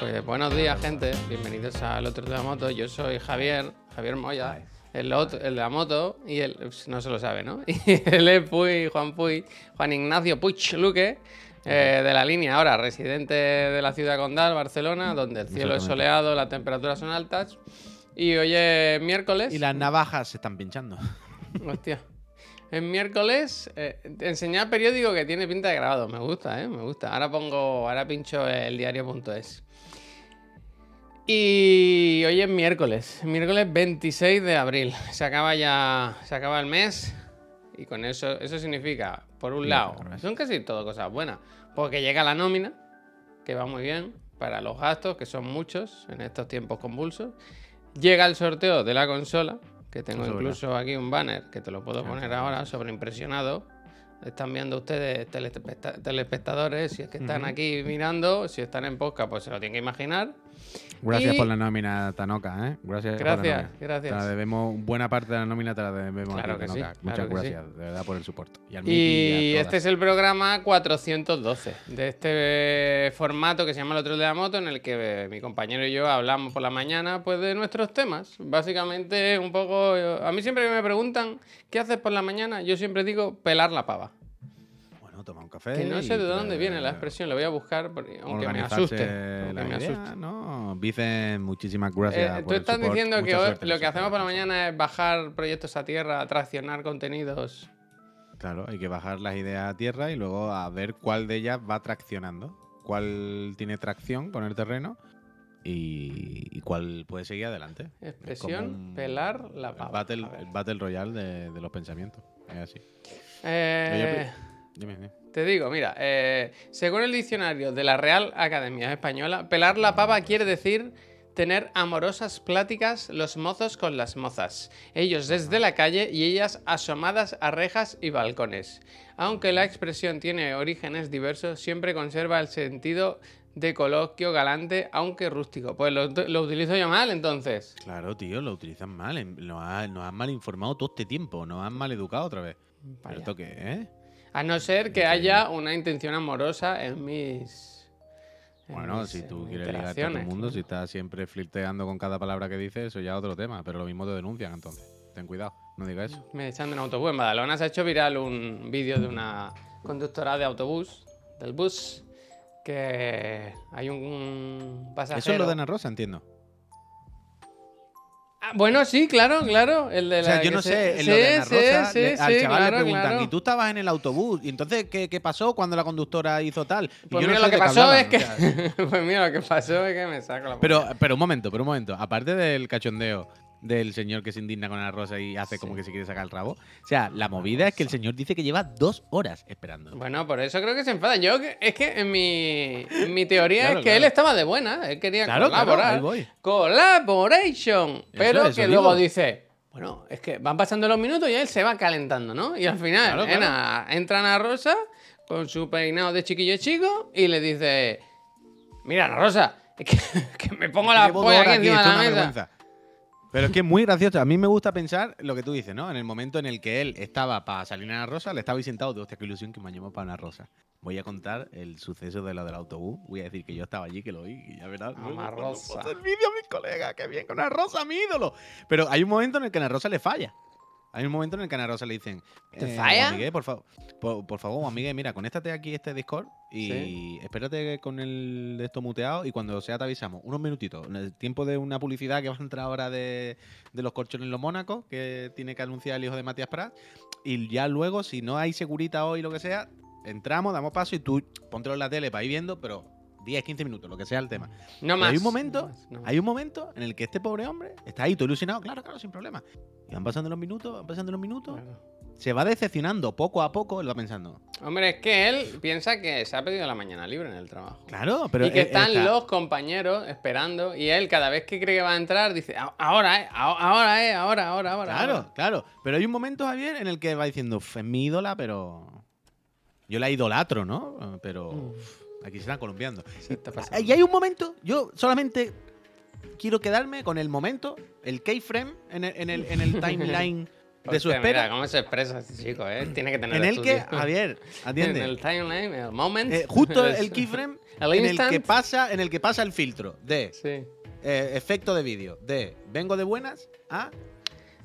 Pues buenos días, gente. Bienvenidos al otro de la moto. Yo soy Javier, Javier Moya, el, otro- el de la moto, y él no se lo sabe, ¿no? Y él es Puy, Juan Puy, Juan Ignacio Puig Luque, eh, de la línea ahora, residente de la ciudad condal, Barcelona, donde el cielo es soleado, las temperaturas son altas. Y hoy es miércoles. Y las navajas se están pinchando. Hostia. Es miércoles, eh, enseñar periódico que tiene pinta de grabado. Me gusta, ¿eh? Me gusta. Ahora pongo, ahora pincho el diario.es. Y hoy es miércoles, miércoles 26 de abril. Se acaba ya, se acaba el mes. Y con eso, eso significa, por un lado, son casi todo cosas buenas. Porque llega la nómina, que va muy bien para los gastos, que son muchos en estos tiempos convulsos. Llega el sorteo de la consola, que tengo Eso incluso aquí un banner que te lo puedo poner ahora, sobreimpresionado. Están viendo ustedes, telespecta- telespectadores, si es que están aquí mirando, si están en podcast, pues se lo tienen que imaginar. Gracias Y- por la nómina, Tanoca, ¿eh? Gracias. por la Gracias, nómina. gracias. Te la debemos, buena parte de la nómina te la debemos Claro a ti, que sí, claro Muchas sí. gracias, de verdad, por el soporte. Y este es el programa 412 de este formato que se llama El otro de la moto, en el que mi compañero y yo hablamos por la mañana pues de nuestros temas. Básicamente un poco... A mí siempre me preguntan ¿qué haces por la mañana? Yo siempre digo pelar la pava. Café. Que no sé de done viene la expresión, lo voy a buscar porque- aunque me asuste. aunque la me idea, asuste. ¿no? Vicen, muchísimas gracias. Eh, por tú el estás support. diciendo que hoy lo que hacemos por la mañana es bajar proyectos a tierra, traccionar contenidos. Claro, hay que bajar las ideas a tierra y luego a ver cuál de ellas va traccionando. Cuál tiene tracción con el terreno y, y cuál puede seguir adelante. Es Expresión, pelar la el pava. battle, el battle royale de, de los pensamientos. Es así. Eh, Oye, Dime, dime. Te digo, mira, eh, según el diccionario de la Real Academia Española, pelar la pava quiere decir tener amorosas pláticas los mozos con las mozas, ellos desde la calle y ellas asomadas a rejas y balcones. Aunque la expresión tiene orígenes diversos, siempre conserva el sentido de coloquio galante, aunque rústico. Pues lo, lo utilizo yo mal, entonces. Claro, tío, lo utilizan mal. Nos, ha- nos han mal informado todo este tiempo. Nos han mal educado otra vez. ¿Pero Vaya. esto qué es? A no ser que haya una intención amorosa en mis... en Bueno, mis, si tú quieres ligarte a todo el mundo, si estás siempre flirteando con cada palabra que dices, eso ya es otro tema. Pero lo mismo te denuncian entonces. Ten cuidado, no digas eso. Me echan de un autobús. En Badalona se ha hecho viral un vídeo de una conductora de autobús, del bus, que hay un pasajero. Eso es lo de Ana Rosa, entiendo. Ah, bueno, sí, claro, claro. El de O sea, la yo no se- sé, en sí, lo de Ana sí, Rosa, sí, le- al sí, chaval claro, le preguntan, claro. ¿y tú estabas en el autobús? ¿Y entonces qué, qué pasó cuando la conductora hizo tal? Y Pues yo no sé lo que pasó hablaban, es que. pues mira, lo que pasó es que me saco la pero, pero un momento, pero un momento. Aparte del cachondeo del señor que se indigna con Ana Rosa y hace como que se quiere sacar el rabo. O sea, la movida es que el señor dice que lleva dos horas esperando. Bueno, por eso creo que se enfada. Yo, que- es que en mi, en mi teoría Claro, es que claro. él estaba de buena. Él quería Claro, colaborar. voy. Collaboration. Pero eso que digo. luego dice, bueno, es que van pasando los minutos y él se va calentando, ¿no? Y al final, entra Ana Rosa con su peinado de chiquillo chico y le dice, mira, Ana Rosa, es que, que me pongo la polla aquí encima de la mesa. vergüenza. Pero es que es muy gracioso. A mí me gusta pensar lo que tú dices, ¿no? En el momento en el que él estaba para salir a Ana Rosa, le estaba ahí sentado hostia, qué ilusión que me llamó para Ana Rosa. Voy a contar el suceso de lo del autobús. Voy a decir que yo estaba allí, que lo vi, y ya verás. Cuando Rosa. el vídeo a mis colegas, qué bien, con Ana Rosa, mi ídolo. Pero hay un momento en el que a Ana Rosa le falla. Hay un momento en el que a Ana Rosa le dicen. ¿Te eh, falla? Miguel, por, favor, por, por favor, mira, conéctate aquí a este Discord y espérate con el de esto muteado y cuando sea te avisamos. Unos minutitos. En el tiempo de una publicidad que va a entrar ahora de, de los corchones los Mónacos, que tiene que anunciar el hijo de Matías Prat. Y ya luego, si no hay segurita hoy, lo que sea, entramos, damos paso y tú póntelo en la tele para ir viendo, pero 10, 15 minutos, lo que sea el tema. No más. hay un momento, no más, no más. hay un momento en el que este pobre hombre está ahí todo ilusionado, claro, claro, sin problema. Y van pasando los minutos, van pasando los minutos, Claro. se va decepcionando poco a poco, él va pensando, Hombre, es que él piensa que se ha pedido la mañana libre en el trabajo. claro, pero y que él- él están está- los compañeros esperando y él cada vez que cree que va a entrar dice, "A- ahora, eh, ahora, eh, ahora, ahora, ahora. Claro, ahora". claro, pero hay un momento, Javier, en el que va diciendo, "Uf, es mi ídola, pero yo la idolatro, ¿no? Pero uf, aquí se están columpiando. Se está pasando. Y hay un momento, yo solamente quiero quedarme con el momento, el keyframe en el, en el, en el timeline de su Hostia, espera. Mira cómo se expresa este chico, ¿eh? Tiene que tener en el que, estudio. Javier, En atiende. el timeline, el moment. eh, justo el keyframe El en el que pasa, en el que pasa el filtro de Sí. eh, efecto de vídeo de vengo de buenas a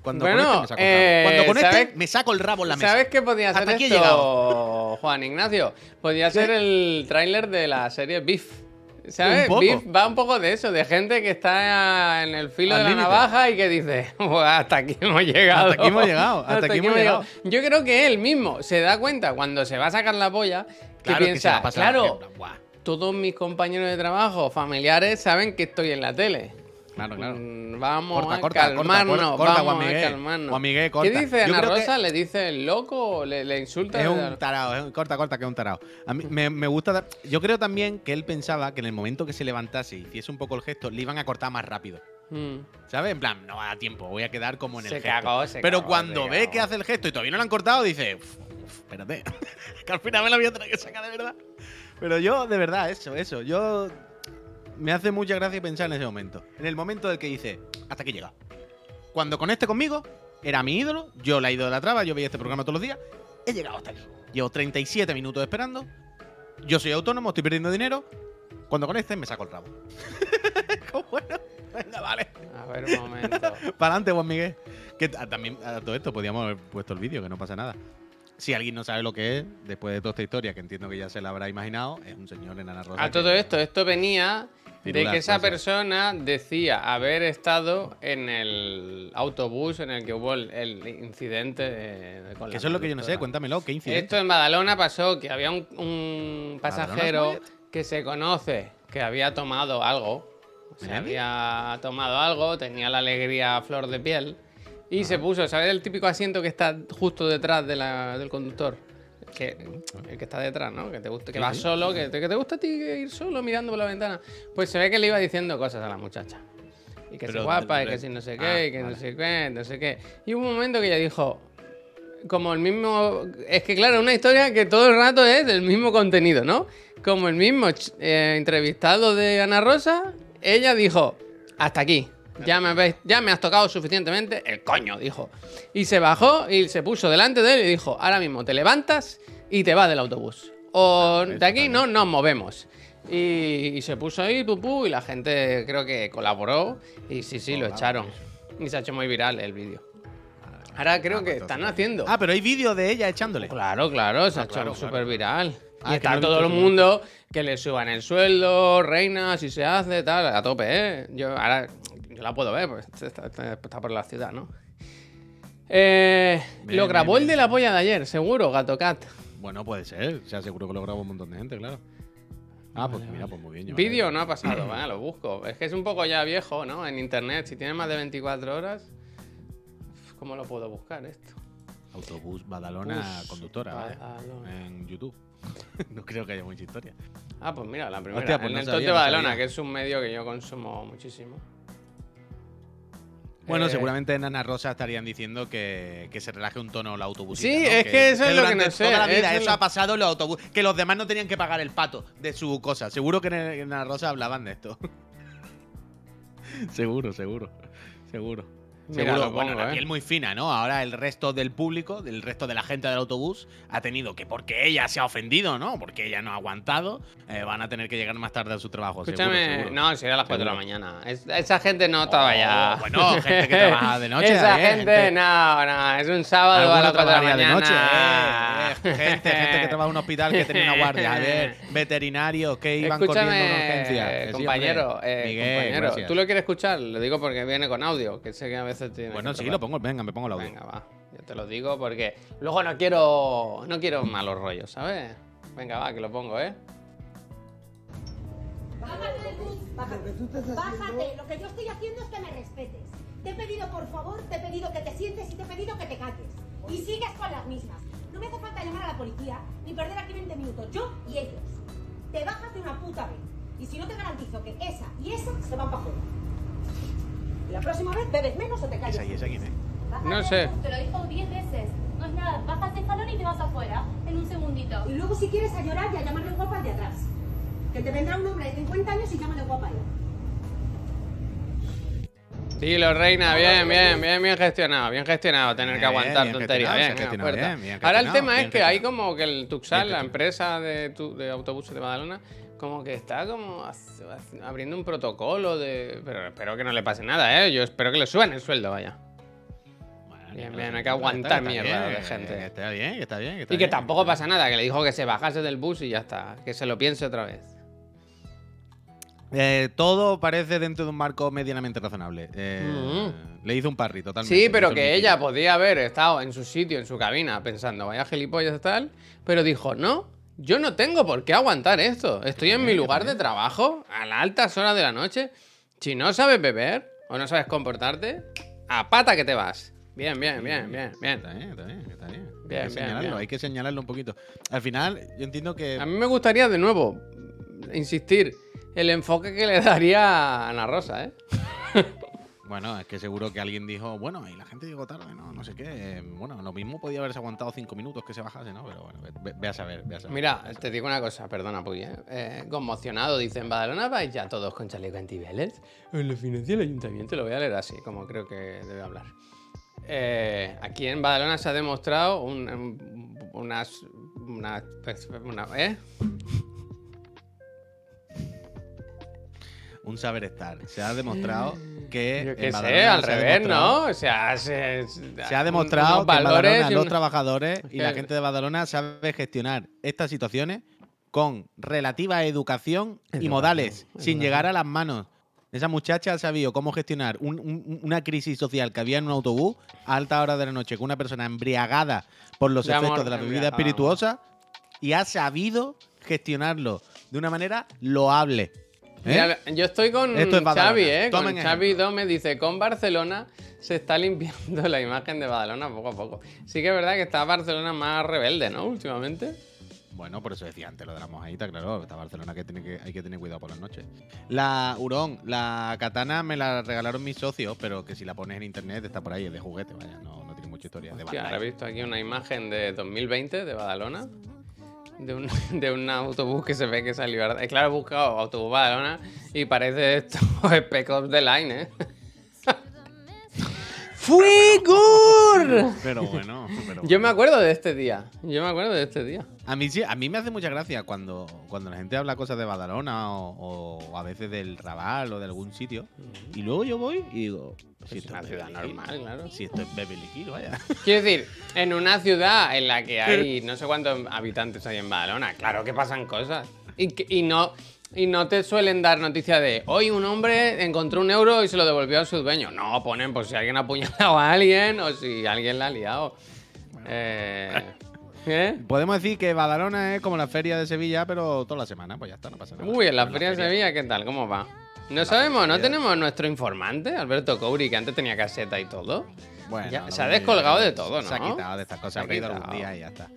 cuando Bueno, conecte me saco el eh, rabo. Cuando conecte ¿sabes- me saco el rabo en la mesa. ¿Sabes qué podía Hasta ser aquí he esto, llegado. Juan Ignacio? Podía ser el tráiler de la serie Beef. ¿Sabes? Beef va un poco de eso, de gente que está en el filo Al de la límite. navaja y que dice, "Pues hasta aquí hemos llegado. Hasta aquí hemos llegado, hasta aquí hemos llegado. Yo creo que él mismo se da cuenta cuando se va a sacar la polla que Claro, que se piensa, va a pasar, claro, todos mis compañeros de trabajo, familiares, saben que estoy en la tele. Claro, claro. Mm, Vamos Corta, a corta, corta, calmarnos, corta, corta, vamos Juan a calmarnos. Juan Miguel, ¿Qué corta. dice Ana que- Rosa? ¿Le dice loco? ¿Le, le insulta? Es un tarao, es un- corta, corta, que es un tarao. A mí me, me gusta. da- Yo creo también que él pensaba que en el momento que se levantase y hiciese un poco el gesto, le iban a cortar más rápido. Mm. ¿Sabes? En plan, no va a dar tiempo, voy a quedar como en Se el gesto. cagó, se Pero cagó, cuando se ve cagó. que hace el gesto y todavía no lo han cortado, dice, "Uf, uf, espérate, que al final me lo voy a tener que sacar de verdad. Pero yo, de verdad, eso, eso. Yo. Me hace mucha gracia pensar en ese momento. En el momento del que dice, hasta aquí llega. Cuando conecte conmigo, era mi ídolo, yo la idolatraba, yo veía este programa todos los días. He llegado hasta aquí. Llevo 37 minutos esperando. Yo soy autónomo, estoy perdiendo dinero. Cuando conecte, me saco el rabo. Bueno, venga, vale. A ver, un momento. Para adelante, Juan Miguel. Que ah, también a todo esto podíamos haber puesto el vídeo, que no pasa nada. Si alguien no sabe lo que es, después de toda esta historia, que entiendo que ya se la habrá imaginado, es un señor en Ana Rosa. A todo esto, esto venía de que esa persona decía haber estado en el autobús en el que hubo el, el incidente de, de- con Que eso es lo que yo no sé, cuéntamelo, ¿qué incidente? Esto en Badalona pasó que había un, un ¿Badalona pasajero que se conoce que había tomado algo. Se había tomado algo, tenía la alegría a flor de piel y Ah. se puso, ¿sabes? El típico asiento que está justo detrás de la- del conductor. Que, el que está detrás, ¿no? Que te gusta, que Sí, va sí. solo, que te, que te gusta a ti ir solo mirando por la ventana. Pues se ve que le iba diciendo cosas a la muchacha. Y que Pero es guapa, y que si no sé Ah, qué, y que vale. no sé qué, no sé qué. Y hubo un momento que ella dijo, como el mismo. Es que, claro, una historia que todo el rato es del mismo contenido, ¿no? Como el mismo eh, entrevistado de Ana Rosa, ella dijo: Hasta aquí. Ya me, habéis- ya me has tocado suficientemente el coño, dijo. Y se bajó y se puso delante de él y dijo: Ahora mismo te levantas y te vas del autobús. O eso de aquí no nos movemos. Y, y se puso ahí, pupú, y la gente creo que colaboró. Y sí, sí, lo Joder, echaron. Y se ha hecho muy viral el vídeo. Ahora creo Ah, que pues están haciendo. Ah, pero hay vídeo de ella echándole. Claro, claro, se ha Ah, hecho claro, súper claro. viral. Ah, y está no todo el mundo que le suban el sueldo, reina, si se hace, tal, a tope, ¿eh? Yo ahora yo la puedo ver, pues está, está- está por la ciudad, ¿no? Eh, Bien, lo grabó bien, el de la polla de ayer, seguro, Gato Cat. Bueno, puede ser. O sea, seguro que lo grabó un montón de gente, claro. Ah, pues Vale, mira, pues muy bien. Vídeo no ha pasado, ¿vale? Lo busco. Es que es un poco ya viejo, ¿no? En internet, si tiene más de 24 horas, ¿cómo lo puedo buscar esto? Autobús Badalona Bus conductora. Badalona. En YouTube. no creo que haya mucha historia. Ah, pues mira, la primera. Hostia, pues en no el sabía, de Badalona, que es un medio que yo consumo muchísimo. Bueno, Eh, seguramente en Ana Rosa estarían diciendo que, que se relaje un tono la autobusita. Sí, ¿no? es que eso es lo que no sé, Toda la vida eso es eso lo- ha pasado en los autobuses. Que los demás no tenían que pagar el pato de su cosa. Seguro que en, en Ana Rosa hablaban de esto. seguro, seguro. Seguro. Mira, lo bueno, pongo, la ¿eh? piel muy fina, ¿no? Ahora el resto del público, el resto de la gente del autobús, ha tenido que, porque ella se ha ofendido, ¿no? Porque ella no ha aguantado, eh, van a tener que llegar más tarde a su trabajo. Escúchame, seguro. no, sería a las 4 de la mañana. Es- esa gente no estaba Oh, ya. bueno, gente que trabaja de noche, Esa eh, gente, gente- no, no, es un sábado a las 4 de la trabajaría de mañana. noche, eh, gente, gente que trabaja en un hospital que tenía una guardia. A ver, veterinarios que iban corriendo en urgencia. Escúchame, Que sí, compañero, hombre. eh, Miguel, compañero, gracias. ¿tú lo quieres escuchar? Lo digo porque viene con audio, que sé que a veces tiene. Bueno, que sí, lo pongo. Venga, me pongo el audio. Venga, va. Yo te lo digo porque luego no quiero no quiero malos rollos, ¿sabes? Venga, va, que lo pongo, ¿eh? Bájate del bus, bájate. Bájate. Lo que yo estoy haciendo es que me respetes. Te he pedido, por favor, te he pedido que te sientes y te he pedido que te calles. Y sigues con las mismas. No me hace falta llamar a la policía ni perder aquí 20 minutos, yo y ellos. Te bajas de una puta vez. Y si no te garantizo que esa y esa se van para afuera. Y la próxima vez bebes menos o te calles. Esa y esa quién es. Bájate No sé. Te lo dijo 10 veces. No es nada, bajas el escalón y te vas afuera. En un segundito. Y luego si quieres a llorar y a llamarle guapa al de atrás. Que te vendrá un hombre de 50 años y llámale guapa a él. Dilo, reina, bien, bien, bien, bien gestionado, bien gestionado, tener que aguantar tonterías, gestionado, bien, Ahora el tema es que hay como que el Tuxal, la empresa de, tu- de autobuses de Badalona, como que está como abriendo un protocolo de... Pero espero que no le pase nada, ¿eh? Yo espero que le suban el sueldo, vaya. Bueno, Bien, bien, hay que aguantar está- está mierda bien, de gente. que Está bien, que está bien. que está Y que tampoco pasa nada, que le dijo que se bajase del bus y ya está, que se lo piense otra vez. Eh, todo parece dentro de un marco medianamente razonable. Eh, Le hizo un parry totalmente. Sí, pero que ella podía haber estado en su sitio, en su cabina, pensando, vaya gilipollas tal, pero dijo, no, yo no tengo por qué aguantar esto. Estoy en mi lugar de trabajo, a las altas horas de la noche. Si no sabes beber o no sabes comportarte, a pata que te vas. Bien, bien, bien, bien, bien. Está bien, está bien, está bien. Bien, hay que bien, señalarlo, bien. hay que señalarlo un poquito. Al final, yo entiendo que. A mí me gustaría de nuevo insistir el enfoque que le daría a Ana Rosa, ¿eh? Bueno, es que seguro que alguien dijo, bueno, y la gente llegó tarde, no, no sé qué. Bueno, lo mismo podía haberse aguantado cinco minutos que se bajase, ¿no? Pero bueno, ve, a saber, ve a saber. Mira, te digo una cosa, perdona, Puy, ¿eh? Eh, conmocionado, dice, en Badalona vais ya todos con chaleco antibeles. Lo financia el ayuntamiento, lo voy a leer así, como creo que debe hablar. Eh, aquí en Badalona se ha demostrado un- unas... Una, una- ¿eh? Un saber estar. Se ha demostrado que. Qué sé, al se ha revés, demostrado- ¿no? O sea, se, Se ha demostrado que en valores Badalona los un- trabajadores y la que- gente de Badalona sabe gestionar estas situaciones con relativa educación y Educación, modales, sin llegar a las manos. Esa muchacha ha sabido cómo gestionar un- un- una crisis social que había en un autobús a alta hora de la noche con una persona embriagada por los De amor, efectos de la bebida espirituosa y ha sabido gestionarlo de una manera loable. ¿Eh? Mira, yo estoy con Esto es Badalona. Xavi, ¿eh? Con Tomen Xavi ejemplo. Dome dice, con Barcelona se está limpiando la imagen de Badalona poco a poco. Sí que es verdad que está Barcelona más rebelde, ¿no? Últimamente. Bueno, por eso decía antes lo de la mojadita, claro. Está Barcelona que, tiene que hay que tener cuidado por las noches. La Hurón, la katana me la regalaron mis socios, pero que si la pones en internet está por ahí, es de juguete, vaya, no, no tiene mucha historia. De Hostia, Bandai. ahora he visto aquí una imagen de 2020 de Badalona. De un, de un autobús que se ve que salió. Claro, he buscado autobús Badalona y parece esto Spec Ops The Line, ¿eh? ¡Fuego! Pero bueno, pero Yo me acuerdo de este día. Yo me acuerdo de este día. A mí sí, a mí me hace mucha gracia cuando, cuando la gente habla cosas de Badalona o, o a veces del Raval o de algún sitio. Y luego yo voy y digo, si Es esto una es ciudad Beverly Hills, normal, claro. Si esto es Beverly Hills, vaya. Quiero decir, en una ciudad en la que hay no sé cuántos habitantes hay en Badalona, claro que pasan cosas. Y, y no, y no te suelen dar noticia de hoy un hombre encontró un euro y se lo devolvió a su dueño. No, ponen por si alguien ha apuñalado a alguien o si alguien la ha liado. Eh, ¿eh? Podemos decir que Badalona es como la feria de Sevilla, pero toda la semana, pues ya está, no pasa nada. Uy, en la feria de Sevilla, ¿qué tal? ¿Cómo va? No sabemos, ¿no tenemos nuestro informante, Alberto Couri, que antes tenía caseta y todo? Bueno, Ya, se ha descolgado de todo, Se ha ¿no? quitado de estas Se cosas, ha ha ido algún día y ya está.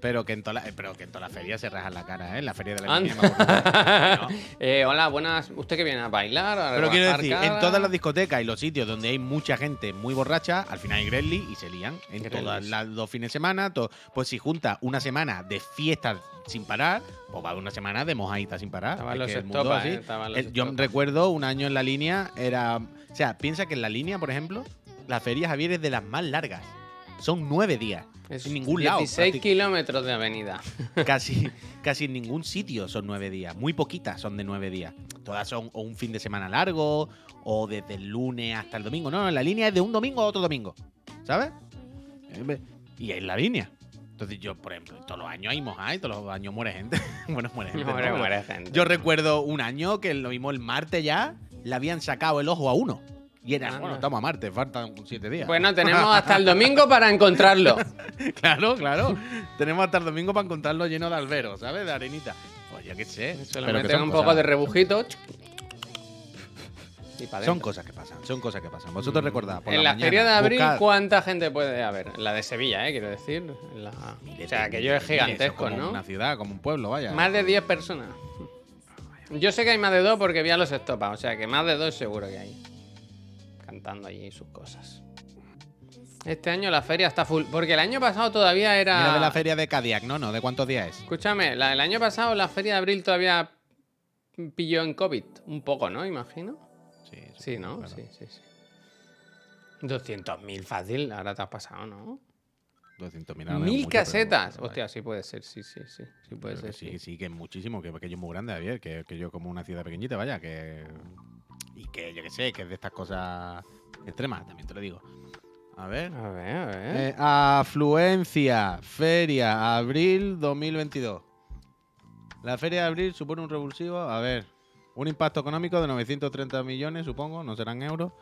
Pero que en toda la, pero que en toda la feria se rajan la cara, ¿eh? En la feria de la acuerdo. No. Eh, hola, buenas. ¿Usted que viene a bailar? a Pero quiero decir, en todas las discotecas y los sitios donde hay mucha gente muy borracha, al final hay Grelly y se lían. En Grellis. todos los fines de semana, pues si junta una semana de fiestas sin parar, pues va una semana de mojaditas sin parar. Es los que el mundo así. eh, los yo recuerdo un año en la línea, era. O sea, piensa que en la línea, por ejemplo, la feria Javier es de las más largas. Son nueve días. Es en ningún lado. 16 prácti- kilómetros de avenida. casi, casi en ningún sitio son nueve días. Muy poquitas son de nueve días. Todas son o un fin de semana largo o desde el lunes hasta el domingo. No, no, la línea es de un domingo a otro domingo. ¿Sabes? Eh, Y es la línea. Entonces yo, por ejemplo, todos los años hay mojada y todos los años muere gente. bueno, muere gente. Muere, muere gente. Yo recuerdo un año que lo mismo el martes ya le habían sacado el ojo a uno. Y era, Anda. bueno, estamos a martes, faltan siete días. Bueno, tenemos hasta el domingo para encontrarlo. Claro, claro. Tenemos hasta el domingo para encontrarlo lleno de alberos, ¿sabes? De arenita. Pues yo qué sé. Se que meten un cosas- poco de rebujito. Y Son cosas que pasan, son cosas que pasan. Vosotros recordad, por en la, la, feria de abril, buscad- ¿cuánta gente puede haber? La de Sevilla, ¿eh? Quiero decir. La- O sea, que yo es gigantesco, como ¿no? Una ciudad, como un pueblo, vaya. Más de 10 personas. Yo sé que hay más de dos porque vi a los estopas, o sea que más de dos seguro que hay. Cantando allí sus cosas. Este año la feria está full. Porque el año pasado todavía era. Mira de la feria de Cadillac, ¿no? ¿No? ¿De cuántos días es? Escúchame, la- el año pasado la feria de abril todavía pilló en COVID. Un poco, ¿no? Imagino. Sí, Sí, ¿no? claro. Sí, sí, sí. 200.000 fácil, ahora te has pasado, ¿no? 200.000 ahora es Mil pero casetas. bueno, Hostia, sí puede ser, sí, sí, sí. Sí puede Pero que ser, sí, sí. sí, que es muchísimo, que aquello es muy grande, Javier, que, que yo como una ciudad pequeñita, vaya, que... Y que yo que sé, que es de estas cosas extremas, también te lo digo. A ver. A ver, a ver. Eh, afluencia, feria, abril 2022. La feria de abril supone un revulsivo, a ver, un impacto económico de 930 millones, supongo, no serán euros.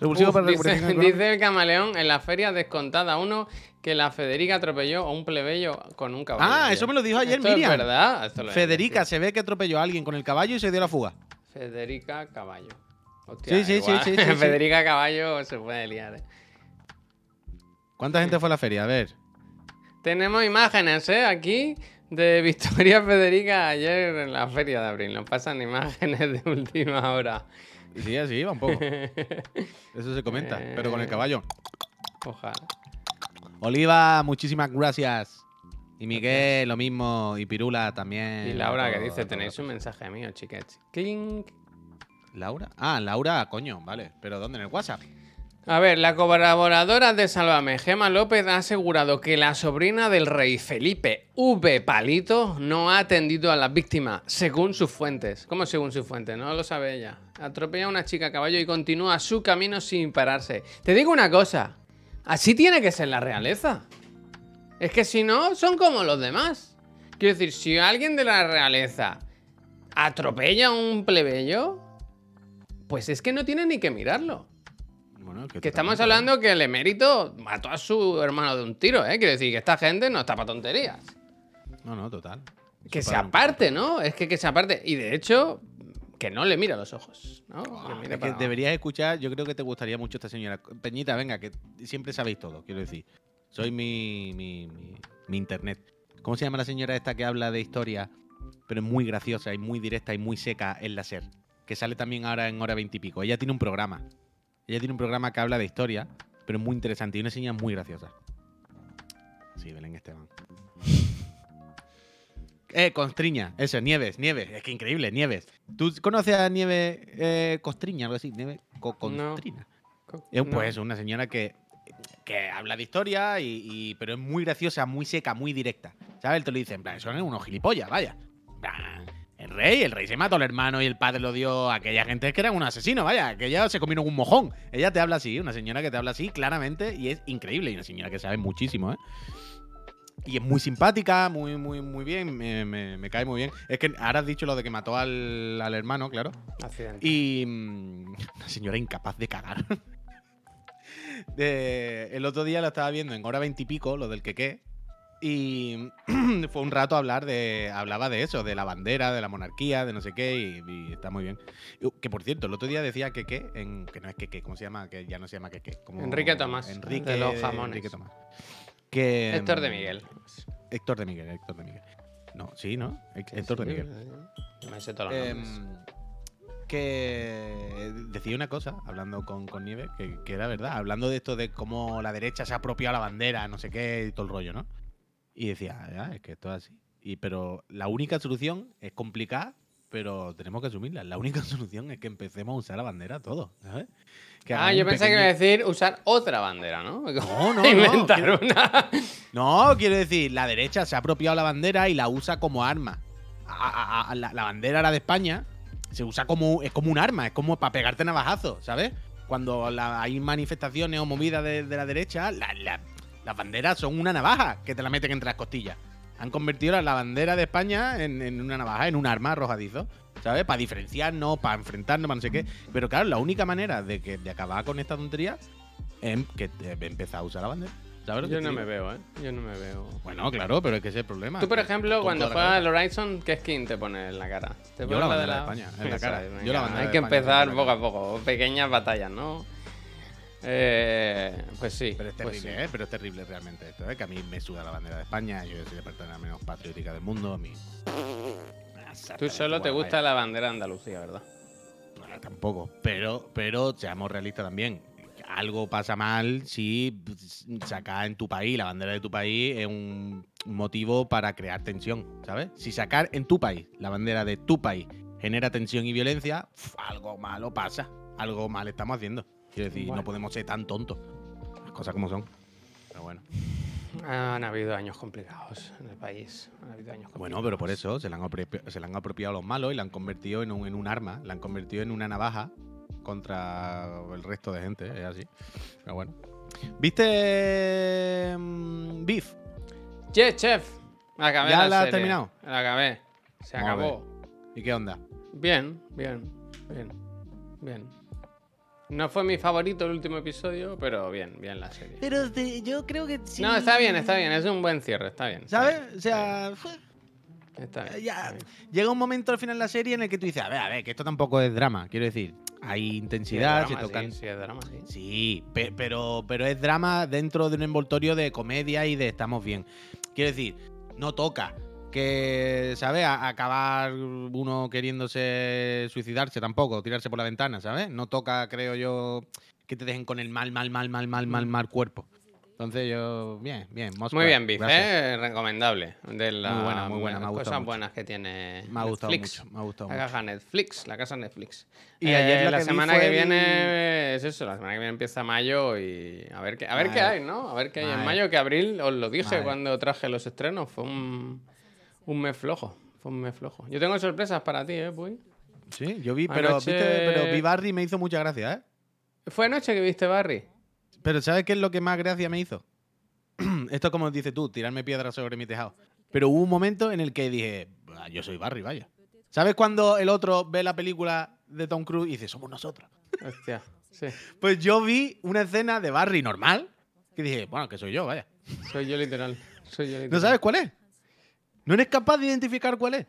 Revulsivo Uf, para dice, dice el camaleón en la feria descontada uno que la Federica atropelló a un plebeyo con un caballo. Ah, eso me lo dijo ayer Esto Miriam. Es verdad. Esto lo he Federica se ve que atropelló a alguien con el caballo y se dio la fuga. Federica Caballo. Hostia, Sí, sí, sí, sí. Federica Caballo se puede liar. eh. ¿Cuánta gente fue a la feria? A ver. Tenemos imágenes, ¿eh? Aquí de Victoria Federica ayer en la feria de abril. Nos pasan imágenes de última hora. Sí, así iba un poco. Eso se comenta. Pero con el Eh. caballo. Ojalá. Oliva, muchísimas gracias. Y Miguel, lo mismo. Y Pirula también. Y Laura que Todo, dice, todo. tenéis un mensaje mío, chiquets. Clink. ¿Laura? Ah, Laura, coño, vale. ¿Pero dónde? ¿En el WhatsApp? A ver, la colaboradora de Sálvame, Gema López, ha asegurado que la sobrina del rey Felipe V. Palito no ha atendido a las víctimas, según sus fuentes. ¿Cómo según sus fuentes? No lo sabe ella. Atropella a una chica a caballo y continúa su camino sin pararse. Te digo una cosa, así tiene que ser la realeza. Es que si no, son como los demás. Quiero decir, si alguien de la realeza atropella a un plebeyo, pues es que no tiene ni que mirarlo. Bueno, Que estamos hablando que el emérito mató a su hermano de un tiro, ¿eh? Quiere decir que esta gente no está para tonterías. No, no, total. Que se aparte, ¿no? Es que que se aparte. Y de hecho, que no le mira a los ojos, ¿no? Que Ah, Es que abajo. deberías escuchar, yo creo que te gustaría mucho esta señora. Peñita, venga, que siempre sabéis todo, quiero decir. Soy mi, mi, mi- mi internet. ¿Cómo se llama la señora esta que habla de historia, pero es muy graciosa y muy directa y muy seca en la SER? Que sale también ahora en hora veintipico. Ella tiene un programa. Ella tiene un programa que habla de historia, pero es muy interesante y una señora muy graciosa. Sí, Belén Esteban. Eh, Constriña, eso, Nieves, Nieves, es que increíble, Nieves. ¿Tú conoces a Nieves eh, Costriña, algo así? Nieves Co- No. Constrina. Co- Es no. pues una señora que, que habla de historia, y, y- pero es muy graciosa, muy seca, muy directa. ¿Sabes? Él te lo dice, en plan, son unos gilipollas, vaya. El rey, el rey se mató al hermano y el padre lo dio a aquella gente que eran un asesino, vaya, que ella se comieron un mojón. Ella te habla así, una señora que te habla así claramente y es increíble. Y una señora que sabe muchísimo, ¿eh? Y es muy simpática, muy, muy, muy bien, me, me- me cae muy bien. Es que ahora has dicho lo de que mató al, al hermano, claro. Accidente. Y mm, una señora incapaz de cagar. De- el otro día lo estaba viendo en hora veintipico, lo del quequé. Y fue un rato hablar de. Hablaba de eso, de la bandera, de la monarquía, de no sé qué, y, y está muy bien. Que por cierto, el otro día decía quequé, en, que no es quequé, ¿cómo se llama? Que ya no se llama quequé. como Enrique Tomás, Enrique de los jamones. Enrique Tomás. Que, Héctor de mm, Miguel. Héctor de Miguel, Héctor de Miguel. No, sí, ¿no? Héctor de Miguel. me sé todos los nombres. Que decía una cosa, hablando con, con Nieve, que, que era verdad, hablando de esto de cómo la derecha se ha apropiado la bandera, no sé qué, y todo el rollo, ¿no? Y decía, "Ya, es que esto es así. Y, pero la única solución es complicada, pero tenemos que asumirla. La única solución es que empecemos a usar la bandera todos, ¿sabes? Que Ah, yo pensé que iba a pequeño- decir usar otra bandera, ¿no? No, no, no. Inventar quiero- una. No, quiero decir, la derecha se ha apropiado la bandera y la usa como arma. A- a- a- la, la bandera la de España se usa como es como un arma, es como para pegarte navajazos, ¿sabes? Cuando la- hay manifestaciones o movidas de, la derecha, la- la- las banderas son una navaja que te la meten entre las costillas. Han convertido la, bandera de España en, en una navaja, en un arma arrojadizo, ¿sabes? Para diferenciarnos, para enfrentarnos, para no sé qué. Pero claro, la única manera de, que, de acabar con esta tontería es que empezar a usar la bandera. ¿Sabes lo que Yo no digo? me veo, ¿eh? Yo no me veo. Bueno, claro, pero es que ese es el problema. Tú, por ejemplo, cuando juegas al. Horizon, ¿qué skin te pones en la cara? ¿Te Yo la de bandera de España, en la Eso cara. es, Yo venga, la bandera Hay de que España empezar poco a poco, pequeñas batallas, ¿no? Eh, pues sí. Pero es pues terrible, sí. ¿eh? Pero es terrible realmente esto, ¿eh? Que a mí me suda la bandera de España, yo soy la persona menos patriótica del mundo, a mí... Tú solo te gusta la bandera de Andalucía, ¿verdad? No, tampoco, pero, pero seamos realistas también. Algo pasa mal si sacar en tu país la bandera de tu país es un motivo para crear tensión, ¿sabes? Si sacar en tu país la bandera de tu país genera tensión y violencia, uf, algo malo pasa. Algo mal estamos haciendo. Quiero decir, Bueno. no podemos ser tan tontos. Las cosas como son. Pero bueno. Han habido años complicados en el país. Han habido años Bueno, pero por eso se le han, se han apropiado los malos y la han convertido en un, en un arma, la han convertido en una navaja contra el resto de gente, es así. Pero bueno. ¿Viste mm, Beef? Che, chef. Acabé ¿Ya la la has terminado? La acabé. Se Vamos acabó. ¿Y qué onda? Bien, bien, bien, bien. No fue mi favorito el último episodio, pero bien, bien la serie. Pero yo creo que sí. No, está bien, está bien, es un buen cierre, está bien. ¿Sabes? O sea, fue- Está bien. ya, está bien. llega un momento al final de la serie en el que tú dices, a ver, a ver, que esto tampoco es drama. Quiero decir, hay Sí, intensidad, drama, se tocan. Sí, sí, drama, sí. Sí, pe- pero, pero es drama dentro de un envoltorio de comedia y de estamos bien. Quiero decir, no toca que, ¿sabes? A- acabar uno queriéndose suicidarse tampoco, tirarse por la ventana, ¿sabes? No toca, creo yo, que te dejen con el mal, mal, mal, mal, mal, mal, mal cuerpo. Entonces yo, bien, bien. Muy bien, Biff. ¿eh? Recomendable. De las Muy buena, muy buena, me ha gustado cosas mucho. buenas que tiene Me ha gustado Netflix. mucho, me ha gustado La mucho. caja Netflix, la casa Netflix. Y Eh, ayer la la que semana que el- viene es eso, la semana que viene empieza mayo y a ver qué, a ver qué hay, ¿no? A ver qué hay en mayo, que abril, os lo dije cuando traje los estrenos, fue un, un mes flojo, fue un mes flojo. Yo tengo sorpresas para ti, ¿eh, Puy? Sí, yo vi, pero, pero vi Barry y me hizo mucha gracia, ¿eh? ¿Fue anoche que viste Barry? Pero ¿sabes qué es lo que más gracia me hizo? Esto como dices tú, tirarme piedras sobre mi tejado. Pero hubo un momento en el que dije, "Ah, yo soy Barry, vaya. ¿Sabes cuando el otro ve la película de Tom Cruise y dice, somos nosotros? Hostia, sí, Pues yo vi una escena de Barry normal que dije, bueno, que soy yo, vaya. soy yo literal. Soy yo literal. ¿No sabes cuál es? ¿No eres capaz de identificar cuál es?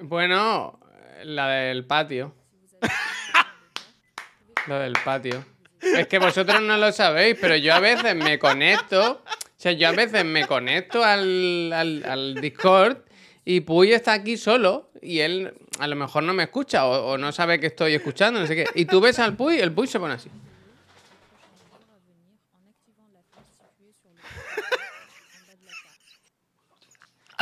Bueno, la del patio. la del patio. Es que vosotros no lo sabéis, pero yo a veces me conecto. O sea, yo a veces me conecto al, al, Discord y Puy está aquí solo y él a lo mejor no me escucha o, no sabe que estoy escuchando, no sé qué. Y tú ves al Puy, el Puy se pone así.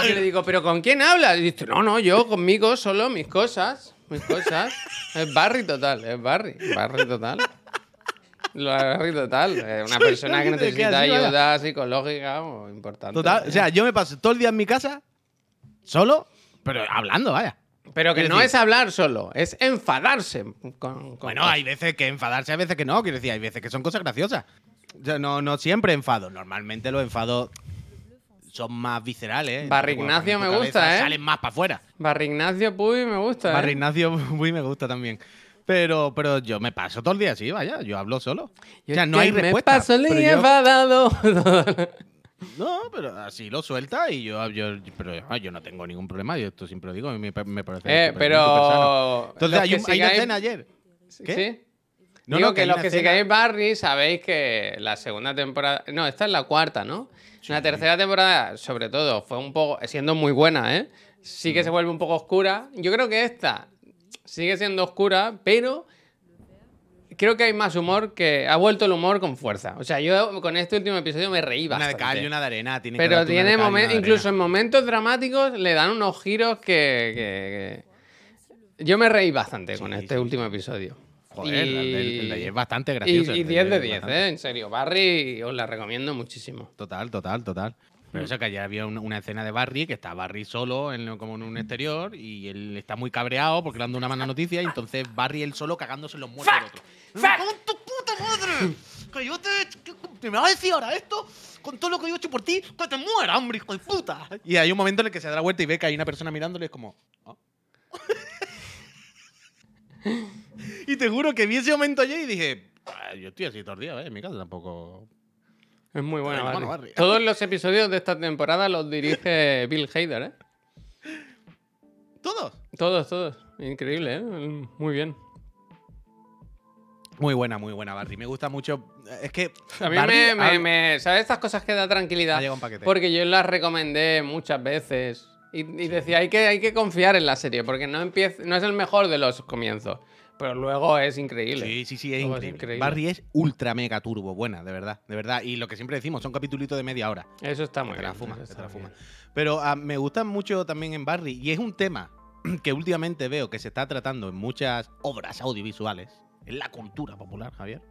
Y le digo, ¿pero con quién hablas? Y dice, no, no, yo conmigo solo, mis cosas, mis cosas. Es Barry total, es Barry, Barry total. Lo Barry total. Es una persona que yo necesita ayuda psicológica o importante. Total, o sea, yo me paso todo el día en mi casa, solo, pero hablando, vaya. Pero que no decir- es hablar solo, es enfadarse. con- con Bueno, hay veces que enfadarse, hay veces que no. Quiero decir, hay veces que son cosas graciosas. O sea, no, no siempre enfado. Normalmente los enfados son más viscerales. Barry Cuando Ignacio ponen tu me gusta, cabeza, ¿eh? Salen más para afuera. Barry Ignacio Puy me gusta. ¿eh? Barry Ignacio muy me gusta también. Pero, pero yo me paso todo el día así, vaya. Yo hablo solo. Y o sea, no hay me respuesta. paso el día yo- enfadado. no, pero así lo suelta y yo, yo, pero ah, yo no tengo ningún problema. Yo esto siempre lo digo, a mí me, me parece. Eh, pero. Entonces hay, un- hay una escena ayer. ¿Qué? ¿Sí? No, Digo no, que, los que escena- sigáis Barry sabéis que la segunda temporada. No, esta es la cuarta, ¿no? La tercera temporada, sobre todo, fue un poco. siendo muy buena, ¿eh? Sí que se vuelve un poco oscura. Yo creo que esta sigue siendo oscura, pero. Creo que hay más humor que. Ha vuelto el humor con fuerza. O sea, yo con este último episodio me reí Una bastante. de cal y una de arena. tiene Pero una tiene y una momentos, incluso en momentos dramáticos, le dan unos giros que. que- que- Yo me reí bastante con este sí, último episodio. Joder, el de- el de ayer es bastante y- gracioso. Y, de 10 de ayer 10, bastante. ¿eh? En serio. Barry os la recomiendo muchísimo. Total, total, total. Pero eso que ayer había una, una escena de Barry que está Barry solo, en, como en un exterior, y él está muy cabreado porque le han dado una mala noticia, y entonces Barry él solo cagándose en los muertos del otro. ¡Con tu puta madre! ¡Que yo te, que- ¿Me vas a decir ahora esto? Con todo lo que yo he hecho por ti, que te muera, hombre, hijo de puta. Y hay un momento en el que se da la vuelta y ve que hay una persona mirándole, es como. "Ah". y te juro que vi ese momento ayer y dije. "Ah, Yo estoy así todo el día, ¿eh? En mi casa tampoco. Es muy buena, Barry. Todos los episodios de esta temporada los dirige Bill Hader, ¿eh? ¿Todos? Todos, todos. Increíble, ¿eh? Muy bien. Muy buena, muy buena, Barry. Me gusta mucho. Es que. A mí Barry me, ¿Sabes estas cosas que da tranquilidad? Ha un paquete. Porque yo las recomendé muchas veces. Y, y decía, hay que, hay que confiar en la serie, porque no, empieza, no es el mejor de los comienzos. Pero luego es increíble. Sí, sí, sí, es increíble. Barry es ultra mega turbo, buena, de verdad, de verdad. Y lo que siempre decimos, son capitulitos de media hora. Eso está muy te la bien. fuma, eso que te la fuma. Pero ah, me gusta mucho también en Barry, y es un tema que últimamente veo que se está tratando en muchas obras audiovisuales, Es la cultura popular, Javier.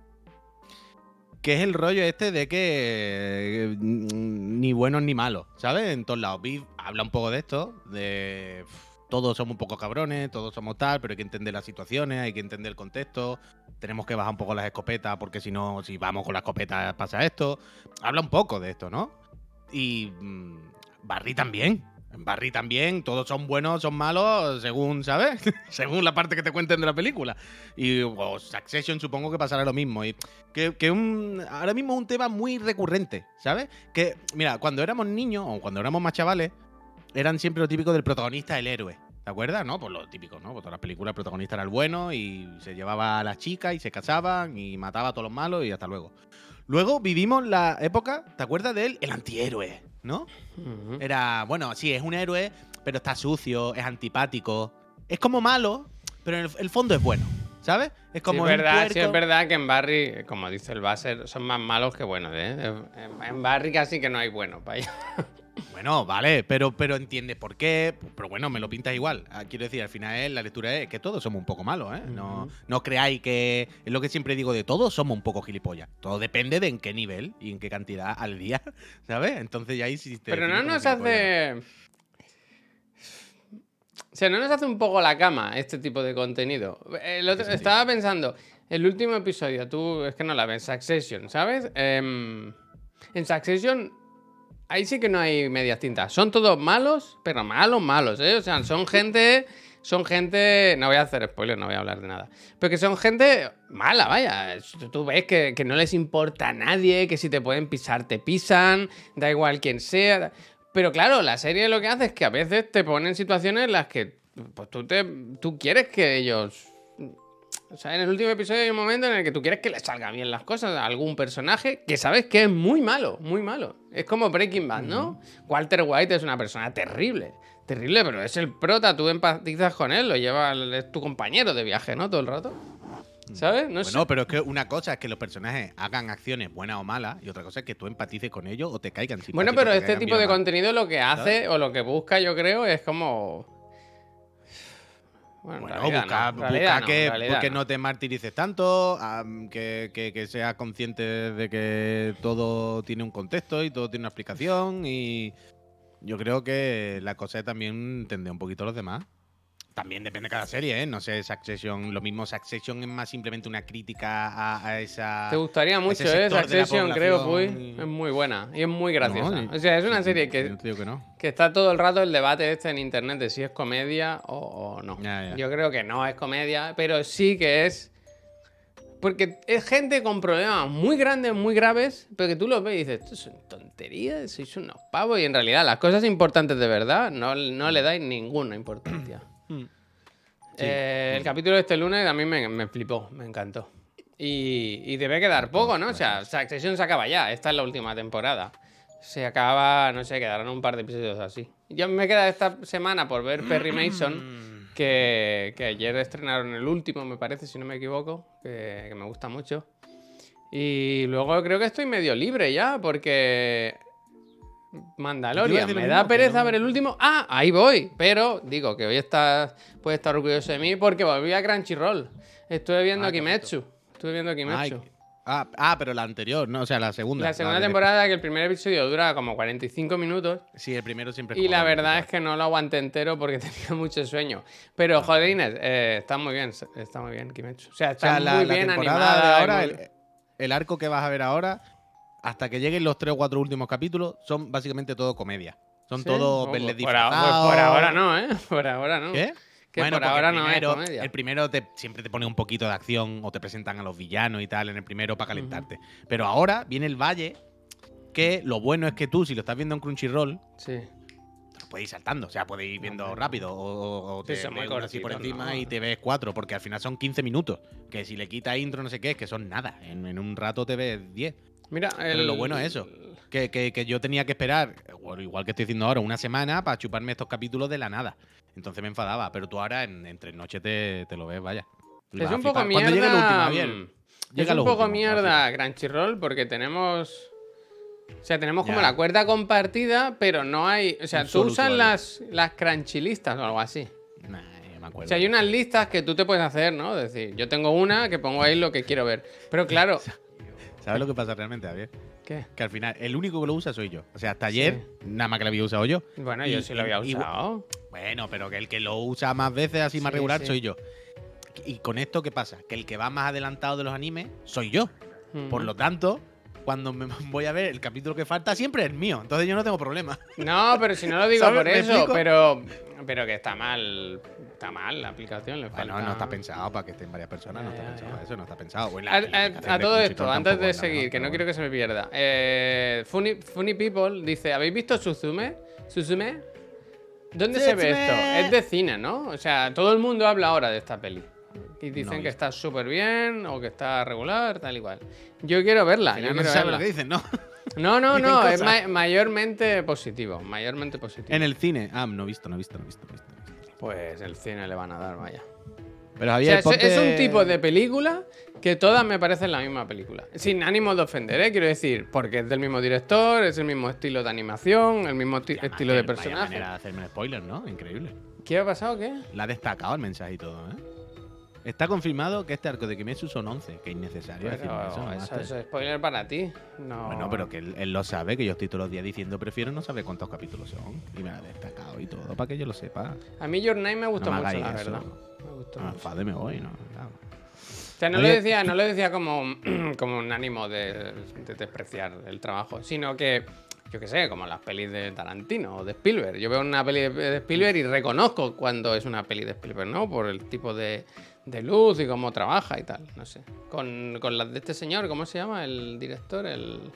Que es el rollo este de que eh, ni buenos ni malos, ¿sabes? En todos lados. Viv habla un poco de esto, de todos somos un poco cabrones, todos somos tal, pero hay que entender las situaciones, hay que entender el contexto, tenemos que bajar un poco las escopetas, porque si no, si vamos con la escopeta pasa esto. Habla un poco de esto, ¿no? Y mm, Barry también. Barry también, todos son buenos, son malos, según, ¿sabes? según la parte que te cuenten de la película. Y o Succession supongo que pasará lo mismo. Y que, que un, ahora mismo es un tema muy recurrente, ¿sabes? Que, mira, cuando éramos niños, o cuando éramos más chavales, eran siempre lo típico del protagonista, el héroe. ¿Te acuerdas? ¿No? Pues lo típico, ¿no? Pues todas las películas el protagonista era el bueno y se llevaba a las chicas y se casaban y mataba a todos los malos y hasta luego. Luego vivimos la época, ¿te acuerdas de él? El antihéroe, ¿no? Era, bueno, sí, es un héroe, pero está sucio, es antipático. Es como malo, pero en el, el fondo es bueno, ¿sabes? Es como sí, es verdad, sí, es verdad que en Barry, como dice el Basser, son más malos que buenos, ¿eh? En- En Barry casi que no hay bueno para allá. Bueno, vale, pero, pero entiendes por qué. Pero bueno, me lo pintas igual. Ah, Quiero decir, al final es, la lectura es que todos somos un poco malos, ¿eh? No, no creáis que. Es lo que siempre digo de todos somos un poco gilipollas. Todo depende de en qué nivel y en qué cantidad al día, ¿sabes? Entonces ya ahí sí te Pero no nos gilipollas. hace. O sea, no nos hace un poco la cama este tipo de contenido. El otro- sentido? estaba pensando, el último episodio, tú es que no la ves, Succession, ¿sabes? Em, en Succession, ahí sí que no hay medias tintas. Son todos malos, pero malos, malos, ¿eh? O sea, son gente. Son gente. No voy a hacer spoiler, no voy a hablar de nada. Pero que son gente mala, vaya. Tú- ves que, que no les importa a nadie, que si te pueden pisar, te pisan, da igual quién sea. Pero claro, la serie lo que hace es que a veces te pone en situaciones en las que pues, tú, te, tú quieres que ellos o sea, en el último episodio hay un momento en el que tú quieres que le salga bien las cosas a algún personaje que sabes que es muy malo, muy malo. Es como Breaking Bad, ¿no? Walter White es una persona terrible, terrible, pero es el prota, tú empatizas con él, lo lleva, es tu compañero de viaje, ¿no? Todo el rato. ¿Sabes? No sé. Bueno, pero es que una cosa es que los personajes hagan acciones buenas o malas y otra cosa es que tú empatices con ellos o te caigan Bueno, pero te este tipo de mal. contenido lo que hace o lo que busca, yo creo, es como. Bueno, en Bueno, realidad busca, no, en busca realidad no, que, no. te martirices tanto, que, que, que seas consciente de que todo tiene un contexto y todo tiene una explicación y yo creo que la cosa es también entender un poquito a los demás. También depende de cada serie, ¿eh? No sé, Succession, lo mismo Succession es más simplemente una crítica a, a esa... Te gustaría mucho, ¿eh? Succession, creo, Puy. Es muy buena y es muy graciosa. No, o sea, es una serie que, que no. que está todo el rato el debate este en internet de si es comedia o, o no. Ya, ya. Yo creo que no es comedia, pero sí que es. Porque es gente con problemas muy grandes, muy graves, pero que tú los ves y dices, esto son tonterías, sois unos pavos, y en realidad las cosas importantes de verdad no, no le dais ninguna importancia. Hmm. Eh, el capítulo de este lunes a mí me, me flipó, me encantó. Y, y debe quedar poco, ¿no? O sea, Succession se acaba ya, esta es la última temporada. Se acaba, no sé, quedarán un par de episodios así. Yo me queda esta semana por ver Perry Mason, que, que ayer estrenaron el último, me parece, si no me equivoco, que, que me gusta mucho. Y luego creo que estoy medio libre ya, porque Mandalorian, me da pereza no- ver el último. Ah, ahí voy. Pero digo que hoy estás, puedes estar orgulloso de mí porque volví a Crunchyroll. Estuve viendo Ah, Kimetsu. Estuve viendo Ay, Kimetsu. ah, ah, pero la anterior, no, o sea, la segunda. La segunda temporada, que el primer episodio dura como 45 minutos. Sí, el primero siempre es Y la verdad es que no lo aguanté entero porque tenía mucho sueño. Pero, jodrines, eh, está muy bien, está muy bien Kimetsu. O sea, O está sea, la, muy la bien temporada animada. de ahora, muy- el, el arco que vas a ver ahora, hasta que lleguen los tres o cuatro últimos capítulos, son básicamente todo comedia. Son Sí, todos no, verles por, pues por ahora no, ¿eh? Por ahora no. ¿Qué? Que por ahora el no es comedia. El primero te, siempre te pone un poquito de acción o te presentan a los villanos y tal en el primero para calentarte. Pero ahora viene el valle, que lo bueno es que tú, si lo estás viendo en Crunchyroll, Sí. puedes ir saltando. O sea, puedes ir viendo rápido o, o- Sí, te ves una así por encima ¿no? y te ves cuatro, porque al final son 15 minutos. Que si le quitas intro, no sé qué, es que son nada. En, en un rato te ves 10. Mira, Pero lo bueno es eso. Que, que- que yo tenía que esperar, igual que estoy diciendo ahora, una semana para chuparme estos capítulos de la nada. Entonces me enfadaba. Pero tú ahora en, en tres noches te, te lo ves, vaya. Es un poco mierda. Cuando llegue el último, Javier. mm, Llega es un poco mierda Crunchyroll porque tenemos. O sea, tenemos como Ya. la cuerda compartida, pero no hay. O sea, tú usas las, las Crunchylistas o algo así. Nah, yo me acuerdo. O sea, hay unas listas que tú te puedes hacer, ¿no? Es decir, yo tengo una que pongo ahí lo que quiero ver. Pero claro. ¿Sabes lo que pasa realmente, Javier? ¿Qué? Que al final, el único que lo usa soy yo. O sea, hasta ayer, nada más que lo había usado yo. Bueno, Y- yo sí lo había y- usado. Bueno, pero que el que lo usa más veces, así más Sí, regular, sí. soy yo. Y con esto, ¿qué pasa? Que el que va más adelantado de los animes soy yo. Por lo tanto, cuando me voy a ver el capítulo que falta, siempre es mío. Entonces yo no tengo problema. No, pero si no lo digo por ¿Me eso, pero, pero que está mal. Está mal la aplicación. Le Bueno, falta- no está pensado para que estén varias personas, no está pensado para eso, no está pensado. Bueno, A, la- todo esto, antes de seguir, que no quiero que se me pierda. Eh, Funny, Funny People dice: ¿Habéis visto Suzume? ¿Suzume? ¿Dónde se ve esto? Es de cine, ¿no? O sea, todo el mundo habla ahora de esta peli. Y dicen No que está súper bien o que está regular, tal y cual. Yo quiero verla. Yo no quiero sabe verla. lo que dicen, ¿no? No, no, no, es ma- mayormente positivo. Mayormente positivo. En el cine. Ah, no he visto, no he visto. no he visto, no he visto. Pues el cine le van a dar, vaya. Pero O Javier, sea, es, es un tipo de película que todas me parecen la misma película. Sin ánimo de ofender, ¿eh? Quiero decir, porque es del mismo director, es el mismo estilo de animación, el mismo estilo de Master, vaya personaje. manera de hacerme spoiler, ¿no? Increíble. ¿Qué ha pasado? ¿Qué? La ha destacado el mensaje y todo, ¿eh? Está confirmado que este arco de Kimetsu son 11, que es innecesario decir eso, ¿no, eso, Master? eso es spoiler para ti. No. Bueno, pero que él, él lo sabe, que yo estoy todos los días diciendo prefiero no saber cuántos capítulos son. Y me ha destacado y todo, para que yo lo sepa. A mí Your Name me gustó No me mucho, la eso. verdad. Me gustó No, mucho. me voy, ¿no? Claro. O sea, no lo decía, no lo decía como, como un ánimo de, de despreciar el trabajo, sino que, yo qué sé, como las pelis de Tarantino o de Spielberg. Yo veo una peli de, de Spielberg y reconozco cuando es una peli de Spielberg, ¿no? Por el tipo de, de luz y cómo trabaja y tal, no sé. Con, con las de este señor, ¿cómo se llama? El director, el...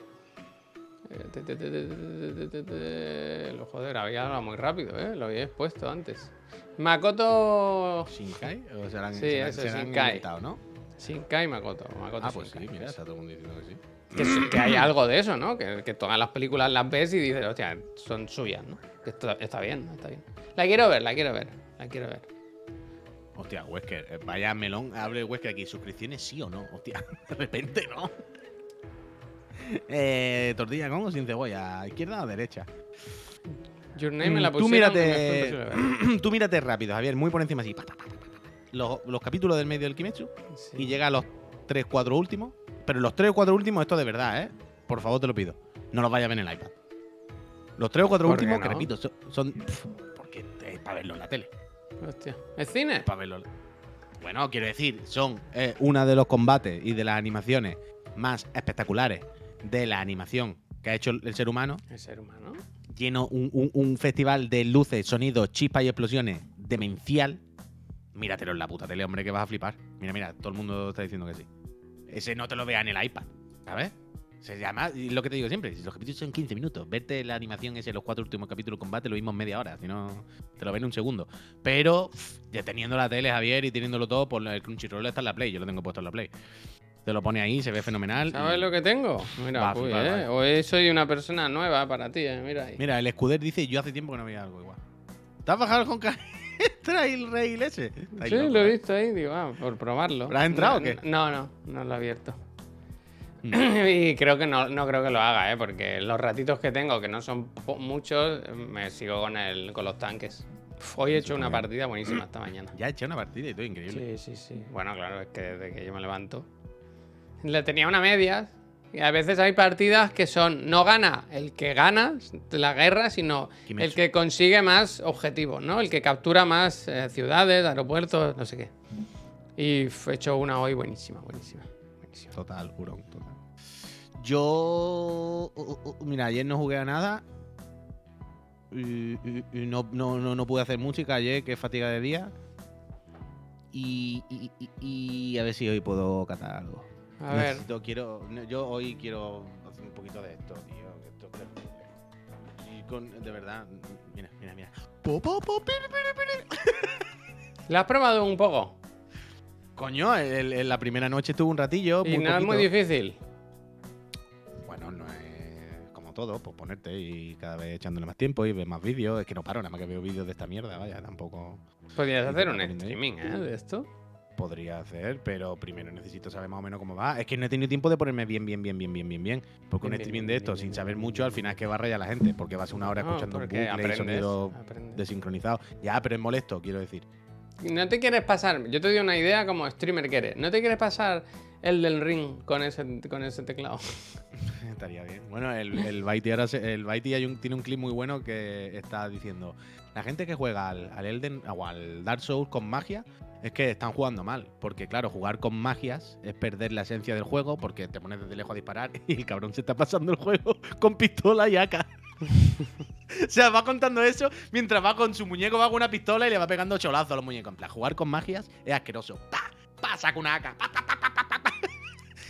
Lo joder, había hablado muy rápido, ¿eh? Lo había expuesto antes. Makoto... ¿Shinkai? ¿O serán, sí, serán, eso, serán Shinkai. Inventado, ¿no? Shinkai Makoto. Makoto ah, pues sí, mira, pues. está todo el mundo diciendo que sí. Que, hay algo de eso, ¿no? Que, que, todas las películas las ves y dices, hostia, son suyas, ¿no? Que está bien, está bien. La quiero ver, la quiero ver, la quiero ver. Hostia, Wesker, eh, vaya melón, abre Wesker aquí. ¿Suscripciones sí o no? Hostia, de repente, ¿no? Eh, tortilla con o sin cebolla, ¿izquierda o derecha? Your Name me la Mm, Tú pusieron fue mírate, tú mírate rápido, Javier, muy por encima así. pa, Los, los capítulos del medio del Kimetsu Sí. y llega a los 3, 4 últimos. Pero los 3 o 4 últimos, esto de verdad, ¿eh? Por favor, te lo pido. No los vayas a ver en el iPad. Los 3 o 4 ¿Por qué últimos, que repito, son. son- pf, porque es para verlo en la tele. Hostia. ¿Es cine? Para verlo. Bueno, quiero decir, son eh, una de los combates y de las animaciones más espectaculares de la animación que ha hecho el el ser humano. Es ser humano. Lleno un, un- un festival de luces, sonidos, chispas y explosiones demencial. Míratelo en la puta tele, hombre, que vas a flipar. Mira, mira, todo el mundo está diciendo que sí. Ese no te lo vea en el iPad, ¿sabes? Se llama, y lo que te digo siempre, si los capítulos son 15 minutos, verte la animación ese, los cuatro últimos capítulos de combate, lo vimos media hora, si no, te lo ven en un segundo. Pero, ya teniendo la tele, Javier, y teniéndolo todo, por el Crunchyroll está en la Play, yo lo tengo puesto en la Play. Te lo pone ahí, se ve fenomenal. ¿Sabes y- lo que tengo? Mira, Va uy, eh. Hoy soy una persona nueva para ti, eh. Mira ahí. Mira, el Escuder dice, yo hace tiempo que no veía algo igual. ¿Te has bajado con Trail Rail ese? Sí, loco, lo he ¿eh? visto ahí, digo, ah, por probarlo. ¿Pero has entrado no, o qué? No, no, no lo he abierto. Mm. y creo que no, no creo que lo haga, ¿eh? Porque los ratitos que tengo, que no son muchos, me sigo con, el, con los tanques. Uf, Hoy he hecho una partida buenísima esta mañana. Ya he hecho una partida y todo increíble. Sí, sí, sí. Bueno, claro, es que desde que yo me levanto. Le tenía una media. Y a veces hay partidas que son. No gana el que gana la guerra, sino el que consigue más objetivos, ¿no? El que captura más eh, ciudades, aeropuertos, no sé qué. Y he hecho una hoy buenísima, buenísima. Total, hurón, total. Yo. mira, ayer no jugué a nada. Y, y- y no, no, no, no pude hacer música ayer, que fatiga de día. Y, y- y- y a ver si hoy puedo catar algo. A ver, Necesito, quiero, no, yo hoy quiero hacer un poquito de esto, tío. Esto es terrible. Y con, de verdad, mira, mira, mira. ¿la has probado un poco? Coño, el- el- la primera noche estuve un ratillo. Y muy no es muy difícil. Bueno, no es como todo, pues ponerte y cada vez echándole más tiempo y ver más vídeos. Es que no paro, nada más que veo vídeos de esta mierda, vaya, tampoco Podrías hacer un streaming, ¿eh? De esto. podría hacer, pero primero necesito saber más o menos cómo va. Es que no he tenido tiempo de ponerme bien, bien, bien, bien, bien, bien, bien. Porque un Bien, streaming bien, de esto, bien, sin saber mucho, al final es que va a rayar a la gente, porque va a ser una hora No, escuchando un bucle y aprendes, sonido aprendes. desincronizado. Ya, pero es molesto, quiero decir. No te quieres pasar. Yo te doy una idea como streamer que eres. ¿No te quieres pasar el del ring con ese, con ese teclado? Estaría bien. Bueno, el, el Baiti ahora se- el Baiti hay un- tiene un clip muy bueno que está diciendo la gente que juega al, al Elden o al Dark Souls con magia es que están jugando mal. Porque, claro, jugar con magias es perder la esencia del juego porque te pones desde lejos a disparar y el cabrón se está pasando el juego con pistola y AK. o sea, va contando eso mientras va con su muñeco, va con una pistola y le va pegando cholazos a los muñecos. En plan, jugar con magias es asqueroso. ¡Pa! ¡Pa! Saca una AK.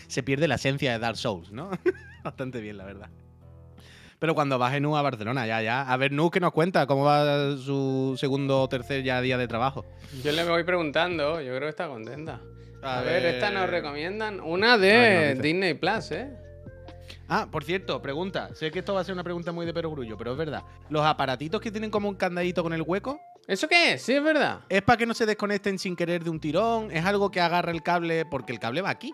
Se pierde la esencia de Dark Souls, ¿no? Bastante bien, la verdad. Pero cuando baje Nu a Barcelona, ya, ya. A ver, Nu, que nos cuenta cómo va su segundo o tercer ya día de trabajo. Yo le voy preguntando, yo creo que está contenta. A, A ver, ver. esta nos recomiendan una de. Disney Plus, ¿eh? Ah, por cierto, pregunta. Sé que esto va a ser una pregunta muy de perogrullo, pero es verdad. Los aparatitos que tienen como un candadito con el hueco, ¿Eso qué es? Sí, es verdad. ¿es para que no se desconecten sin querer de un tirón? ¿Es algo que agarra el cable? Porque el cable va aquí.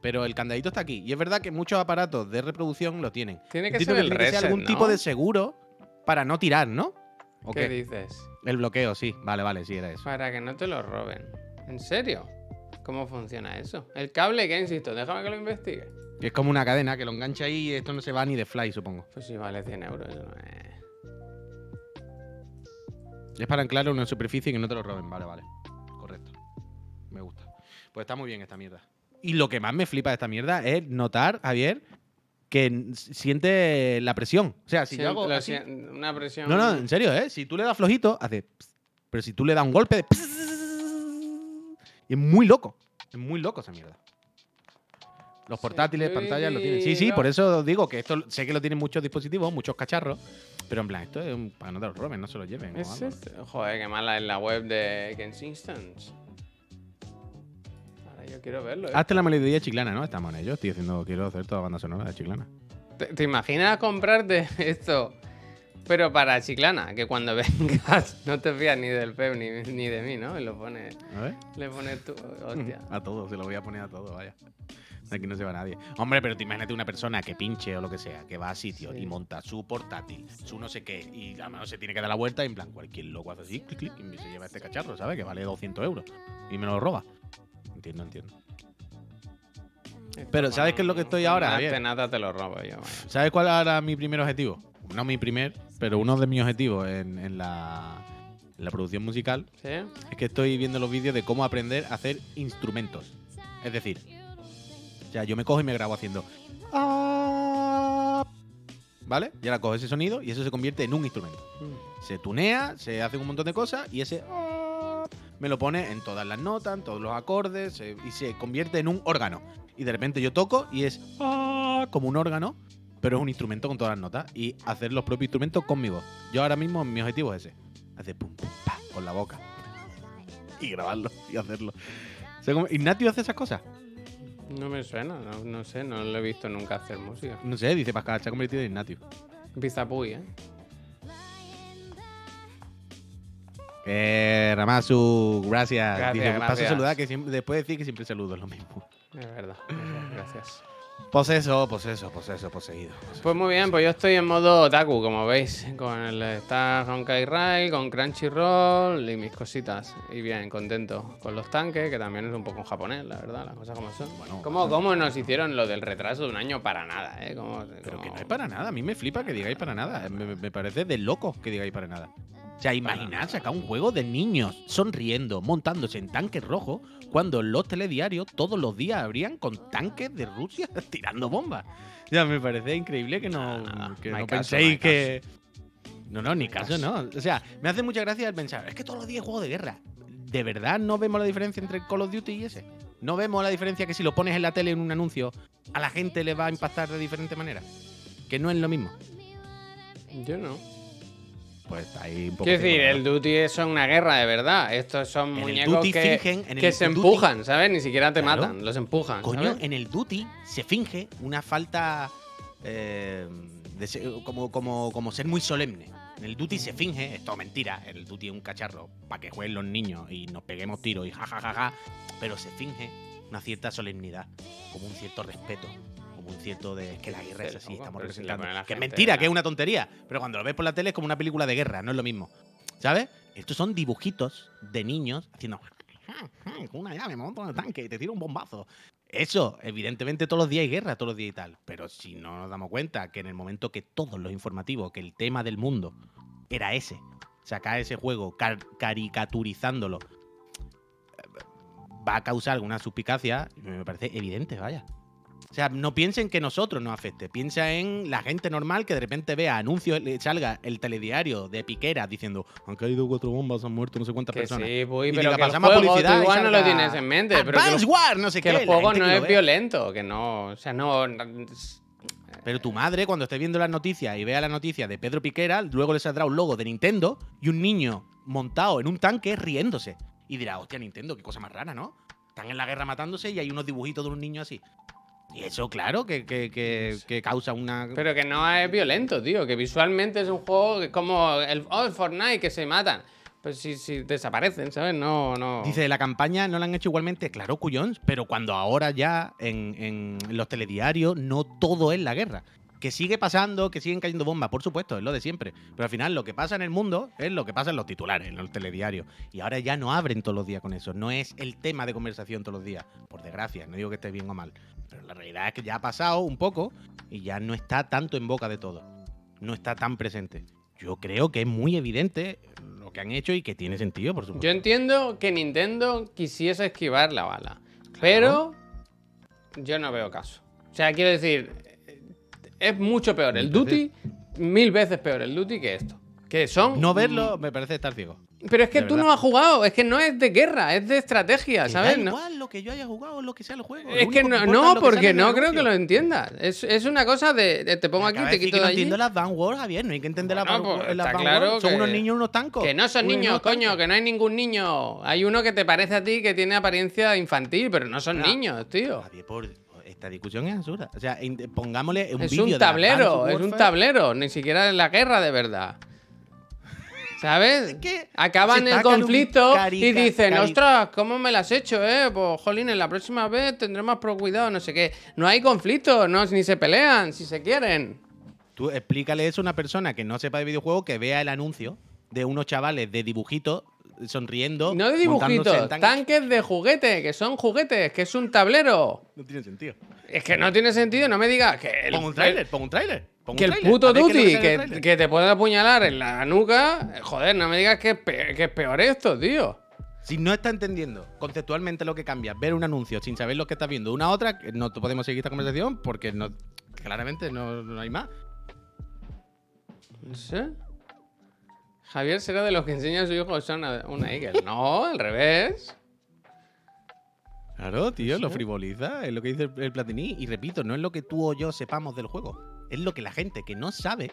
Pero el candadito está aquí. Y es verdad que muchos aparatos de reproducción lo tienen. Tiene que Entiendo ser el tiene que ser reset, algún ¿no? tipo de seguro para no tirar, ¿no? ¿O ¿Qué qué? dices? El bloqueo, sí. Vale, vale, sí, era eso. Para que no te lo roben. ¿En serio? ¿Cómo funciona eso? El cable, que insisto, déjame que lo investigue. Es como una cadena que lo engancha ahí y esto no se va ni de fly, supongo. Pues si vale 100 euros, eso no es. Es para anclar una superficie y que no te lo roben. Vale, vale. Correcto. Me gusta. Pues está muy bien esta mierda. Y lo que más me flipa de esta mierda es notar, Javier, que siente la presión. O sea, si yo hago así- una presión. No, no, en serio, ¿eh? Si tú le das flojito, hace... pss. Pero si tú le das un golpe de... pss, Y es muy loco. Es muy loco esa mierda. Los portátiles, pantallas lo tienen. Sí, sí, por eso digo que esto sé que lo tienen muchos dispositivos, muchos cacharros. Pero en plan, esto es un, para no te lo roben, no se lo lleven. o ¿Es algo. este? Joder, qué mala es la web de Kensingtons. Ahora yo quiero verlo. ¿eh? Hazte la melodía chiclana, ¿no? Estamos en ello. Estoy haciendo, quiero hacer toda banda sonora de chiclana. ¿Te, te imaginas comprarte esto, pero para Chiclana? Que cuando vengas no te fías ni del Pep ni, ni de mí, ¿no? Y lo pones, A ver. le pones tú. Hostia. A todo, se lo voy a poner a todo, vaya. Aquí no se va nadie. Hombre, pero te imagínate una persona que pinche o lo que sea, que va a sitio Sí. y monta su portátil, su no sé qué, y a mejor se tiene que dar la vuelta y en plan, cualquier loco hace así, clic, clic, y se lleva este cacharro, ¿sabes? Que vale 200 euros. Y me lo roba. Entiendo, entiendo. Pero, ¿sabes qué es lo que estoy ahora, una te lo robo yo. vaya. ¿Sabes cuál era mi primer objetivo? No mi primer, pero uno de mis objetivos en, en la, en la producción musical ¿Sí? es que estoy viendo los vídeos de cómo aprender a hacer instrumentos. Es decir, sea, yo me cojo y me grabo haciendo. ¿Vale? Y ahora cojo ese sonido y eso se convierte en un instrumento. Se tunea, se hace un montón de cosas y ese. Me lo pone en todas las notas, en todos los acordes y se convierte en un órgano. Y de repente yo toco y es como un órgano, pero es un instrumento con todas las notas y hacer los propios instrumentos con mi voz. Yo ahora mismo mi objetivo es ese. Hacer pum, pum, pa, con la boca. Y grabarlo y hacerlo. O sea, como- Ignatio hace esas cosas. No me suena, no, no sé, no lo he visto nunca hacer música. No sé, dice Pascal, se ha convertido en Ignatio. Pizapuy, ¿eh? Eh, Ramasu, gracias. Gracias, Dice, paso a saludar, que siempre, después de decir que siempre saludo, es lo mismo. Es verdad. Gracias. Poseso, poseso, poseso, poseído. Pues muy bien, pues yo estoy en modo otaku, como veis. Con el está Honkai Rai, con Crunchyroll y mis cositas. Y bien, contento. Con los tanques, que también es un poco japonés, la verdad, las cosas como son. Bueno, ¿Cómo, cómo nos hicieron lo del retraso de un año para nada, eh? Como- Pero que como- no es para nada, a mí me flipa que digáis para nada. Me, me parece de locos que digáis para nada. O sea, imaginad sacar un juego de niños sonriendo, montándose en tanques rojos, cuando los telediarios todos los días habrían con tanques de Rusia tirando bombas. O sea, me parece increíble que no, que no no hay caso, penséis que. No, no, ni caso, no. O sea, me hace mucha gracia el pensar, es que todos los días juego de guerra. ¿De verdad no vemos la diferencia entre Call of Duty y ese? ¿No vemos la diferencia que si lo pones en la tele en un anuncio, a la gente le va a impactar de diferente manera? Que no es lo mismo. Yo no. Pues ahí un poco. Quiero decir, el Duty es una guerra, de verdad. Estos son En muñecos Duty que, fingen, en que se Duty- empujan, ¿sabes? Ni siquiera te Claro. matan, los empujan. Coño, ¿sabes? en el Duty se finge una falta. eh, de ser- como, como, como ser muy solemne. En el Duty se finge, esto es mentira, el Duty es un cacharro para que jueguen los niños y nos peguemos tiros y jajajaja, pero se finge una cierta solemnidad, como un cierto respeto, como un cierto de que la guerra es así, estamos si representando. la que es mentira, que es una tontería, pero cuando lo ves por la tele es como una película de guerra, no es lo mismo. ¿Sabes? Estos son dibujitos de niños haciendo con una llave, me monto en el tanque y te tiro un bombazo. Eso, evidentemente todos los días hay guerra, todos los días y tal. Pero si no nos damos cuenta que en el momento que todos los informativos, que el tema del mundo era ese, sacar ese juego car- caricaturizándolo, va a causar alguna suspicacia, me parece evidente, vaya. O sea, no piensen que nosotros nos afecte, piensa en la gente normal que de repente vea anuncios, le salga el telediario de Piquera diciendo han caído cuatro bombas, han muerto no sé cuántas Que personas. sí, Puy, Y pero diga, que pasamos a juego tú publicidad y igual no lo tienes en mente. Pero que, War, no sé que qué. el juego no es ve. violento, que no... O sea, no... Pero tu madre, cuando esté viendo las noticias y vea la noticia de Pedro Piquera, luego le saldrá un logo de Nintendo y un niño montado en un tanque riéndose. Y dirá, hostia, Nintendo, qué cosa más rara, ¿no? Están en la guerra matándose y hay unos dibujitos de un niño así. Y eso, claro, que, que- que- que causa una. Pero que no es violento, tío. Que visualmente es un juego que como el, oh, el Fortnite que se matan. Pues si, si desaparecen, ¿sabes? No, no. Dice, la campaña no la han hecho igualmente, claro, cuyón, pero cuando ahora ya en, en los telediarios no todo es la guerra. Que sigue pasando, que siguen cayendo bombas, por supuesto, es lo de siempre. Pero al final lo que pasa en el mundo es lo que pasa en los titulares, en los telediarios. Y ahora ya no abren todos los días con eso. No es el tema de conversación todos los días. Por desgracia, no digo que esté bien o mal. Pero la realidad es que ya ha pasado un poco y ya no está tanto en boca de todo. No está tan presente. Yo creo que es muy evidente lo que han hecho y que tiene sentido, por supuesto. Yo entiendo que Nintendo quisiese esquivar la bala. Pero yo no veo caso. O sea, quiero decir, es mucho peor el Duty, mil veces peor el Duty que esto. Que son. No verlo me parece estar ciego. Pero es que tú verdad. no has jugado, es que no es de guerra, es de estrategia, ¿sabes? Da No- igual lo que yo haya jugado, lo que sea el juego. Lo Es que no, no, porque no creo que lo entiendas. Es, es una cosa de, de te pongo Me aquí, acaba te de quito que de no allí. entiendo las Van Wars, Javier. No hay que entender Bueno, pues las Van claro. Son que- unos niños, unos tancos. Que no son niños, coño, tancos. que no hay ningún niño. Hay uno que te parece a ti que tiene apariencia infantil, pero no son niños, tío. Javier, por esta discusión es absurda. O sea, pongámosle un Es un tablero, es un tablero, ni siquiera es la guerra de verdad. ¿Sabes? Es que Acaban el conflicto y dicen, ostras, ¿cómo me las has hecho, eh? Pues, jolín, en la próxima vez tendré más pro cuidado, no sé qué. No hay conflicto, no, ni se pelean, si se quieren. Tú explícale eso a una persona que no sepa de videojuegos, que vea el anuncio de unos chavales de dibujitos sonriendo. No de dibujitos, tanques. tanques de juguete, que son juguetes, que es un tablero. No tiene sentido. Es que no tiene sentido, no me digas que el, Pon un tráiler, pon un tráiler. Que el puto Duty que, te puede apuñalar en la nuca, joder, no me digas que es, pe- que es peor esto, tío. Si no está entendiendo conceptualmente lo que cambia, ver un anuncio sin saber lo que está viendo una a otra, no podemos seguir esta conversación porque no, claramente no, no hay más. No sé. Javier será de los que enseña a su hijo a usar una, una Eagle. No, al revés. Claro, tío, lo frivoliza, es lo que dice el, el Platini. Y repito, no es lo que tú o yo sepamos del juego, es lo que la gente que no sabe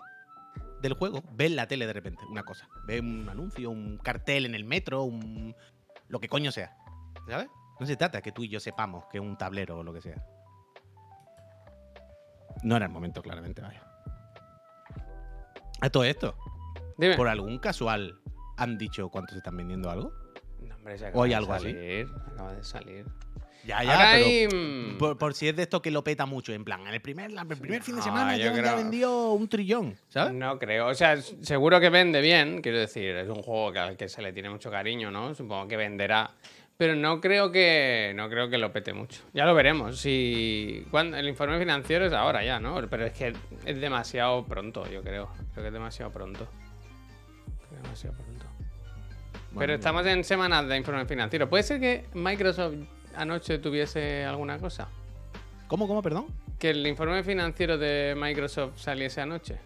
del juego ve en la tele de repente, una cosa. Ve un anuncio, un cartel en el metro, un... lo que coño sea. ¿Sabes? No se trata que tú y yo sepamos que es un tablero o lo que sea. No era el momento, claramente, vaya. A todo esto, Dime. por algún casual, ¿han dicho cuánto se están vendiendo algo? No, hombre, se ¿O acaba hay de algo así? salir, Acaba de salir. Ya, Ahora pero hay, mm, por, por si es de esto que lo peta mucho, en plan, en el primer, la- el primer fin de No, semana yo ya, ya creo- vendió un trillón, ¿sabes? No creo. O sea, s- seguro que vende bien. Quiero decir, es un juego que, al que se le tiene mucho cariño, ¿no? Supongo que venderá. Pero no creo que no creo que lo pete mucho. Ya lo veremos. Si cuando, el informe financiero es ahora ya, ¿no? Pero es que es demasiado pronto, yo creo. Creo que es demasiado pronto. Creo que es demasiado pronto. Pero estamos en semanas de informe financiero. ¿Puede ser que Microsoft anoche tuviese alguna cosa? ¿Cómo, cómo, perdón? Que el informe financiero de Microsoft saliese anoche.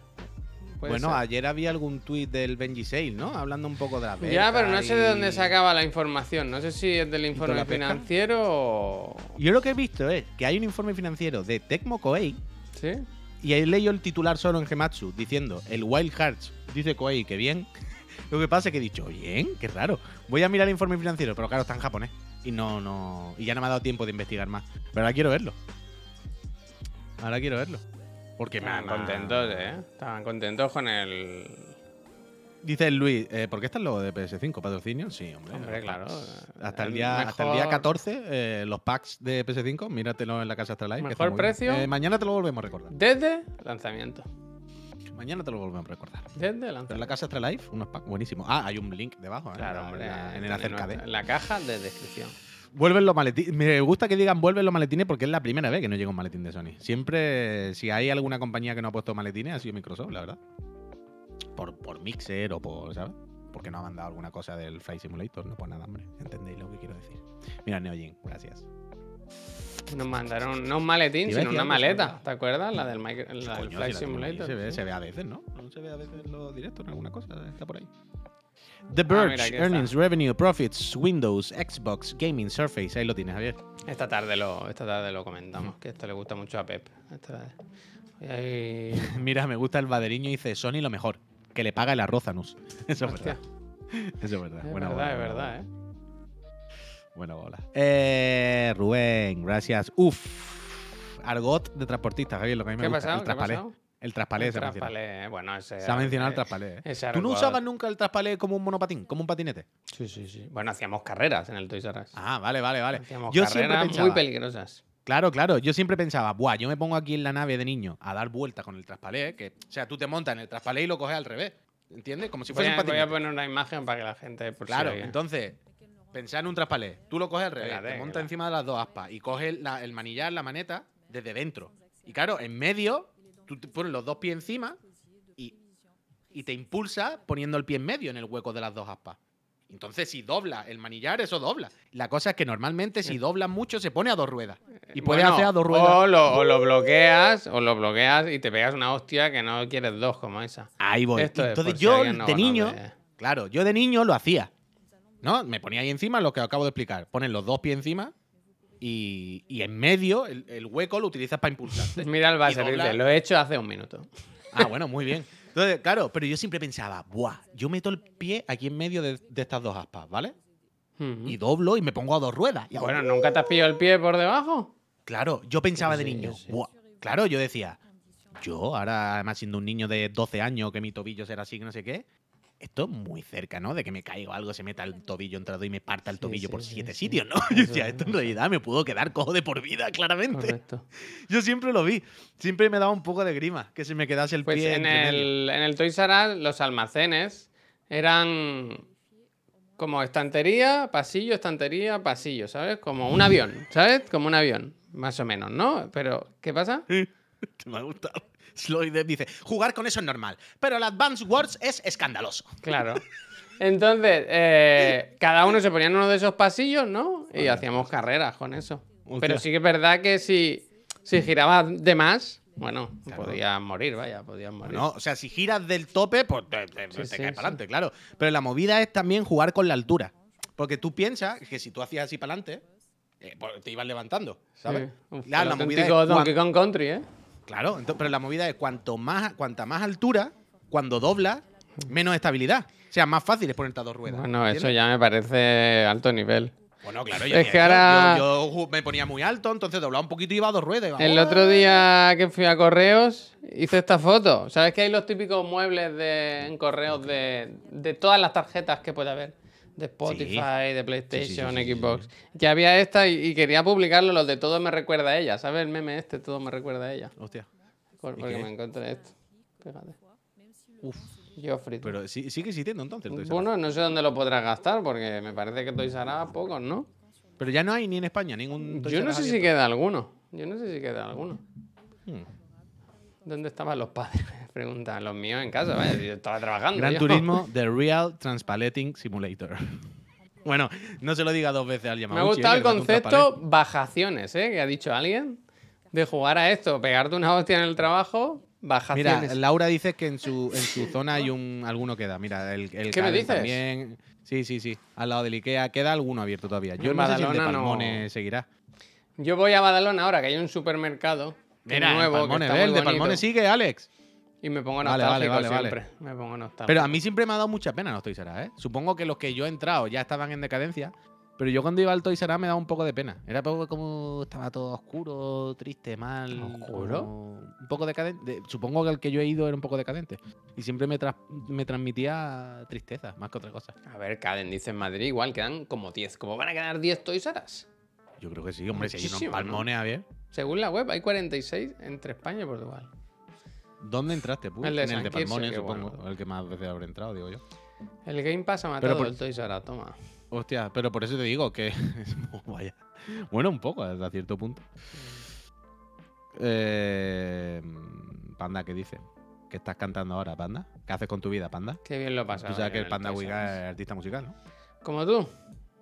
¿Puede Bueno, ser? ayer había algún tuit del Benji Sale, ¿no? Hablando un poco de la Ya, pero no sé de dónde saca sacaba la información. No sé si es del informe pesca? financiero o. Yo lo que he visto es que hay un informe financiero de Tecmo Koei ¿Sí? y ahí leído el titular solo en Gematsu diciendo el Wild Hearts dice Koei que bien. Lo que pasa es que he dicho, bien, qué raro. Voy a mirar el informe financiero, pero claro, está en japonés. Y no, no. Y ya no me ha dado tiempo de investigar más. Pero ahora quiero verlo. Ahora quiero verlo. Porque me Estaban contentos, ¿eh? Estaban contentos con el. Dice Luis, eh, ¿por qué está el logo de PS5? ¿Patrocinio? Sí, hombre. Hombre, claro. Hasta el, El día, hasta el día mejor- 14, eh, los packs de PS5, míratelo en la casa Astralife. Mejor precio. Eh, mañana te lo volvemos a recordar. Desde lanzamiento. Mañana te lo volvemos a recordar. Desde Pero lanzamiento. en la casa Extra Life, unos packs buenísimos. Ah, hay un link debajo, ¿eh? Claro, En hombre. la- En el acerca de. nuestra- La caja de descripción. Vuelven los maletines. Me gusta que digan vuelven los maletines porque es la primera vez que no llega un maletín de Sony. Siempre, si hay alguna compañía que no ha puesto maletines, ha sido Microsoft, la verdad. Por, por Mixer o por, ¿sabes? Porque no ha mandado alguna cosa del Flight Simulator, no por nada, hombre. ¿Entendéis lo que quiero decir? Mira, Neojin, gracias. Nos mandaron no un maletín, sino una maleta. ¿Te acuerdas? La del, micro- la del Coño, Flight si la Simulator. Se ve, sí. se ve a veces, ¿no? No se ve a veces en los directos en alguna cosa. Está por ahí. The Ah, está. Earnings, Revenue, Profits, Windows, Xbox, Gaming, Surface. Ahí lo tienes, Javier. Esta tarde lo, esta tarde lo comentamos, que esto le gusta mucho a Pep. Esta- y ahí- Mira, me gusta el baderiño y dice Sony lo mejor. Que le paga el arroz. Eso es verdad. Eso es verdad. Es Buena verdad, es verdad. ¿eh? Buena bola. Eh, Rubén, gracias. Uf. Argot de transportista, Javier, lo que a mí me ¿Qué ha gusta. pasado? El ¿Qué ha traspalé. pasado? El traspalé El se traspalé, eh, Bueno, ese. Se ha mencionado el eh, traspalé. ¿eh? ese ¿Tú no usabas nunca el traspalé como un monopatín, como un patinete? Sí, sí, sí. Bueno, hacíamos carreras en el Toys R Us. Ah, vale, vale, vale. Hacíamos Yo siempre carreras pensaba, muy peligrosas. Claro, claro. Yo siempre pensaba, buah, yo me pongo aquí en la nave de niño a dar vueltas con el traspalé, que, o sea, tú te montas en el traspalé y lo coges al revés. ¿Entiendes? Como si Voy fuese a, un voy patinete. a poner una imagen para que la gente. Por si Claro, entonces, pensar en un traspalé. Tú lo coges al revés, te montas encima de las dos aspas y coges la- el manillar, la maneta, desde dentro. Y claro, en medio, tú te pones los dos pies encima y, y te impulsa poniendo el pie en medio en el hueco de las dos aspas. Entonces, si dobla el manillar, eso dobla. La cosa es que normalmente, si doblas mucho, se pone a dos ruedas. Y Bueno, hacer a dos ruedas. O lo, o lo bloqueas, o lo bloqueas y te pegas una hostia que no quieres dos como esa. Ahí voy. Esto Entonces si yo, de niño, claro, yo de niño lo hacía. ¿No? Me ponía ahí encima lo que acabo de explicar. Pones los dos pies encima y, y en medio el, el hueco lo utilizas para impulsarte. Mira el dice, lo he hecho hace un minuto. ah, bueno, muy bien. Entonces, claro, pero yo siempre pensaba, buah, yo meto el pie aquí en medio de, de estas dos aspas, ¿vale? Y doblo y me pongo a dos ruedas. Y hago- Bueno, ¿nunca te has pillado el pie por debajo? Claro, yo pensaba de niño, sí. buah. Claro, yo decía, yo ahora, además siendo un niño de 12 años, que mi tobillo será así, que no sé qué, esto es muy cerca, ¿no? De que me caiga algo, se meta el tobillo entrado y me parta el Sí, tobillo sí, por siete sí. sitios, ¿no? Yo decía, es, esto en realidad me pudo quedar cojo de por vida, claramente. Correcto. Yo siempre lo vi. Siempre me daba un poco de grima que se me quedase el Pues pie en el, en el Toys R Us los almacenes eran como estantería, pasillo, estantería, pasillo, ¿sabes? Como un avión, ¿sabes? Como un avión, más o menos, ¿no? Pero, ¿qué pasa? me ha gustado. Sloy Depp dice, jugar con eso es normal, pero el Advance Wars es escandaloso. Claro. Entonces, eh, cada uno se ponía en uno de esos pasillos, ¿no? Y hacíamos carreras con eso. Hostia. Pero sí que es verdad que si, si girabas de más, bueno, Claro. podías morir, vaya, podías morir. No, o sea, si giras del tope, pues te, te- Sí, te sí, caes sí. para adelante, claro. Pero la movida es también jugar con la altura. Porque tú piensas que si tú hacías así para adelante, te ibas levantando, ¿sabes? Uf, La- movida es Donkey Kong Country, ¿eh? Claro, pero la movida es cuanto más, cuanta más altura, cuando doblas, menos estabilidad. O sea, más fácil es ponerte a dos ruedas. Bueno, eso ya me parece alto nivel. Bueno, claro, yo, Es que ahora- yo, me ponía muy alto, entonces doblaba un poquito y iba a dos ruedas. iba, El otro día que fui a correos hice esta foto. ¿Sabes que hay los típicos muebles de, en correos de, de todas las tarjetas que puede haber? De Spotify, de PlayStation, sí, sí, sí, Xbox. Que había esta y, y quería publicarlo, los de todo me recuerda a ella. ¿Sabes el meme este? Todo me recuerda a ella. Hostia. Por- ¿Y porque me encontré esto. Fíjate. Uf. Geoffrey. Pero sí- sigue existiendo entonces. Bueno, no sé dónde lo podrás gastar porque me parece que Toys R Us pocos, ¿no? Pero ya no hay ni en España ningún. Toys Yo no sé si abierto. queda alguno. Yo no sé si queda alguno. Hmm. ¿Dónde estaban los padres? Me preguntan. Los míos en casa, vaya, yo estaba trabajando. Gran yo. Turismo The Real Transpalating Simulator. bueno, no se lo diga dos veces al Me llamado. ha gustado el concepto bajaciones, ¿eh? Que ha dicho alguien. De jugar a esto, pegarte una hostia en el trabajo, Mira, bajaciones. Laura dice que en su, en su zona hay un alguno queda. Mira, el, el ¿Qué me dices? También. Sí, sí, sí. Al lado del Ikea queda alguno abierto todavía. Yo En no sé si el de Badalona no- seguirá. Yo voy a Badalona ahora, que hay un supermercado Mira, nuevo, Palmone, el de Palmone sigue, Alex. Y me pongo Vale, nostálgico vale, vale, siempre. Me pongo nostálgico. Pero a mí siempre me ha dado mucha pena los Toys R ¿eh? Supongo que los que yo he entrado ya estaban en decadencia. Pero yo cuando iba al Toys R me daba un poco de pena. Era poco como estaba todo oscuro, triste, mal. ¿Oscuro? Un poco decadente. Supongo que el que yo he ido era un poco decadente. Y siempre me, me transmitía tristeza, más que otra cosa. A ver, Caden dice en Madrid igual, quedan como 10. ¿Cómo van a quedar 10 Toys R? Yo creo que sí, hombre. Si hay unos palmones a ver. Según la web, hay 46 entre España y Portugal. ¿Dónde entraste, Puy? El de en el de Palmones, supongo. bueno. El que más veces habré entrado, digo yo. El Game Pass ha matado por- el Toys R toma. Hostia, pero por eso te digo que. Vaya. Bueno, un poco, hasta cierto punto. Eh, Panda, ¿qué dice? ¿Qué estás cantando ahora, Panda? ¿Qué haces con tu vida, Panda? Qué bien lo pasa. Tú sabes que el Panda Wiga es artista musical, ¿no? Como tú.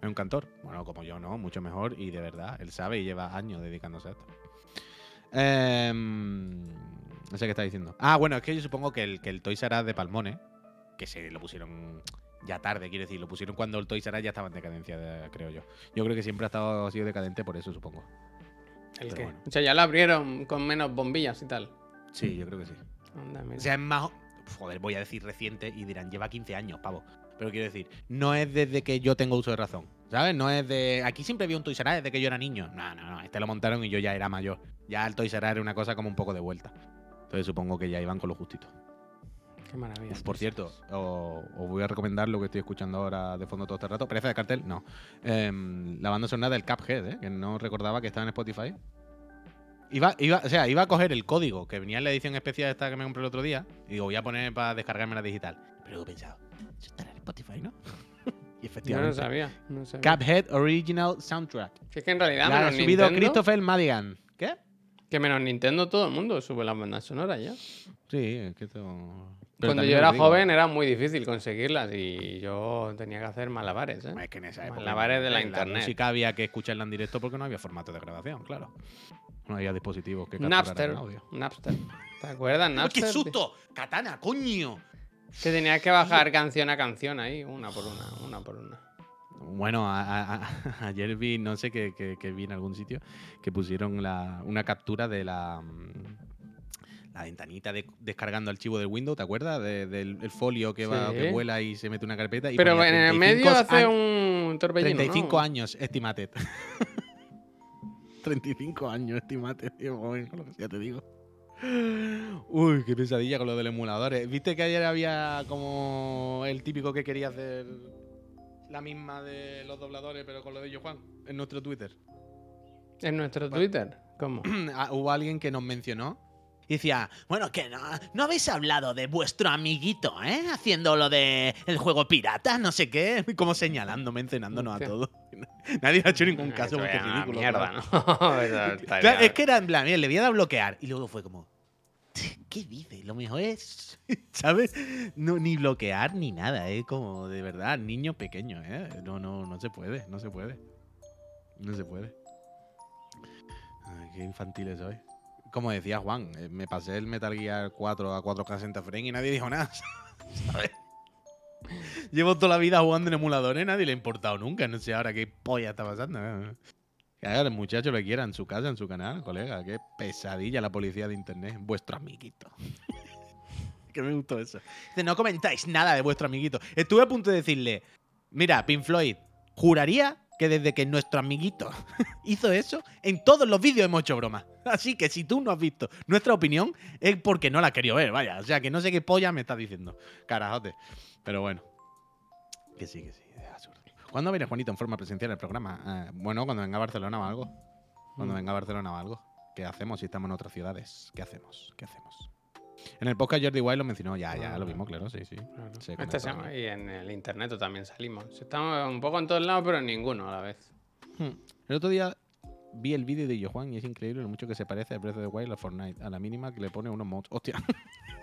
Es un cantor. Bueno, como yo, ¿no? Mucho mejor y de verdad, él sabe y lleva años dedicándose a esto. Em, no sé qué está diciendo. Ah, bueno, es que yo supongo que el, que el Toys R Us de Palmones, que se lo pusieron ya tarde, quiero decir, lo pusieron cuando el Toys R Us ya estaba en decadencia, de- creo yo. Yo creo que siempre ha estado ha sido decadente por eso, supongo. El Pero bueno. O sea, ya lo abrieron con menos bombillas y tal. Sí, yo creo que sí. Anda. O sea, es más. Joder, voy a decir reciente y dirán, lleva 15 años, pavo. Pero quiero decir, no es desde que yo tengo uso de razón. ¿Sabes? No es de. Aquí siempre había un Toys R Us desde que yo era niño. No, no, no. Este lo montaron y yo ya era mayor. Ya el Toys R Us era una cosa como un poco de vuelta. Entonces supongo que ya iban con lo justito. Qué maravilla. Por cierto, os, os voy a recomendar lo que estoy escuchando ahora de fondo todo este rato. Pereza de cartel, no. Em, la banda sonora del Cuphead, ¿eh? que no recordaba que estaba en Spotify. Iba, iba, o sea, iba a coger el código que venía en la edición especial esta que me compré el otro día y digo, voy a poner para descargarme la digital. Pero he pensado, eso estará en Spotify, ¿no? y Yo no efectivamente. sabía. No sabía. Cuphead Original Soundtrack. Que es que en realidad La ha subido Nintendo, Christopher Madigan. ¿Qué? Que menos Nintendo todo el mundo sube las bandas sonoras ya. Sí, es que esto... Pero Cuando yo era joven era muy difícil conseguirlas y yo tenía que hacer malabares, ¿eh? Es que en esa época. Malabares de la en internet. música había que escucharla en directo porque no había formato de grabación, claro. No había dispositivos que Napster. el audio. Napster. ¿Te acuerdas, ¡Uy, Napster? ¡Qué susto! ¡Katana, coño! Que tenías que bajar canción a canción ahí, una por una, una por una. Bueno, a- a- a- ayer vi, no sé qué que, que vi en algún sitio, que pusieron la- una captura de la, mm, la ventanita de, descargando archivo del Windows, ¿te acuerdas? De- del el folio que va Sí. que vuela y se mete una carpeta. Y Pero en el 35 medio hace un torbellino, 35 ¿no? años, estimated. 35 años, estimated. tío, que ya te digo. Uy, qué pesadilla con lo del emulador. eh. ¿Viste que ayer había como el típico que quería hacer la misma de los dobladores, pero con lo de ellos, Juan? En nuestro Twitter. En nuestro. Twitter. ¿Cómo? Ah, Hubo alguien que nos mencionó y decía, bueno, que no, no habéis hablado de vuestro amiguito, ¿eh? Haciendo lo de el juego pirata, no sé qué, como señalando, mencionándonos a todos. Nadie ha hecho ningún caso porque es ridículo. mierda. ¿no? Claro, es que era en plan, mira, le voy a dar a bloquear. Y luego fue como, ¿qué dice? Lo mejor es, ¿sabes? No, ni bloquear ni nada, es como de verdad, niño pequeño, ¿eh? No, no, no se puede, no se puede. No se puede. Qué infantiles soy. Como decía Juan, eh, me pasé el Metal Gear 4 a 4K 60 frames y nadie dijo nada, ¿sabes? Llevo toda la vida jugando en emuladores, nadie le ha importado nunca. No sé ahora qué polla está pasando. ¿eh? Haga el muchacho lo quiera en su casa, en su canal, colega. Qué pesadilla la policía de internet. Vuestro amiguito. que me gustó eso. No comentáis nada de vuestro amiguito. Estuve a punto de decirle, mira, Pink Floyd, juraría que desde que nuestro amiguito hizo eso, en todos los vídeos hemos hecho broma. Así que si tú no has visto nuestra opinión, es porque no la has querido ver, vaya. O sea, que no sé qué polla me estás diciendo. Carajote. Pero bueno. Que sí, que sí. ¿Cuándo viene Juanito en forma presencial el programa? Eh, bueno, cuando venga a Barcelona o algo. Cuando Mm. venga a Barcelona o algo. ¿Qué hacemos si estamos en otras ciudades? ¿Qué hacemos? ¿Qué hacemos? En el podcast Jordi Wild lo mencionó. Ya, ya, lo mismo, claro, sí, sí. Claro. Sí, Este se y en el internet también salimos. Estamos un poco en todos lados, pero en ninguno a la vez. Hmm. El otro día vi el vídeo de Yo Juan y es increíble lo mucho que se parece a Breath of the Wild a Fortnite. A la mínima que le pone unos mods. ¡Hostia!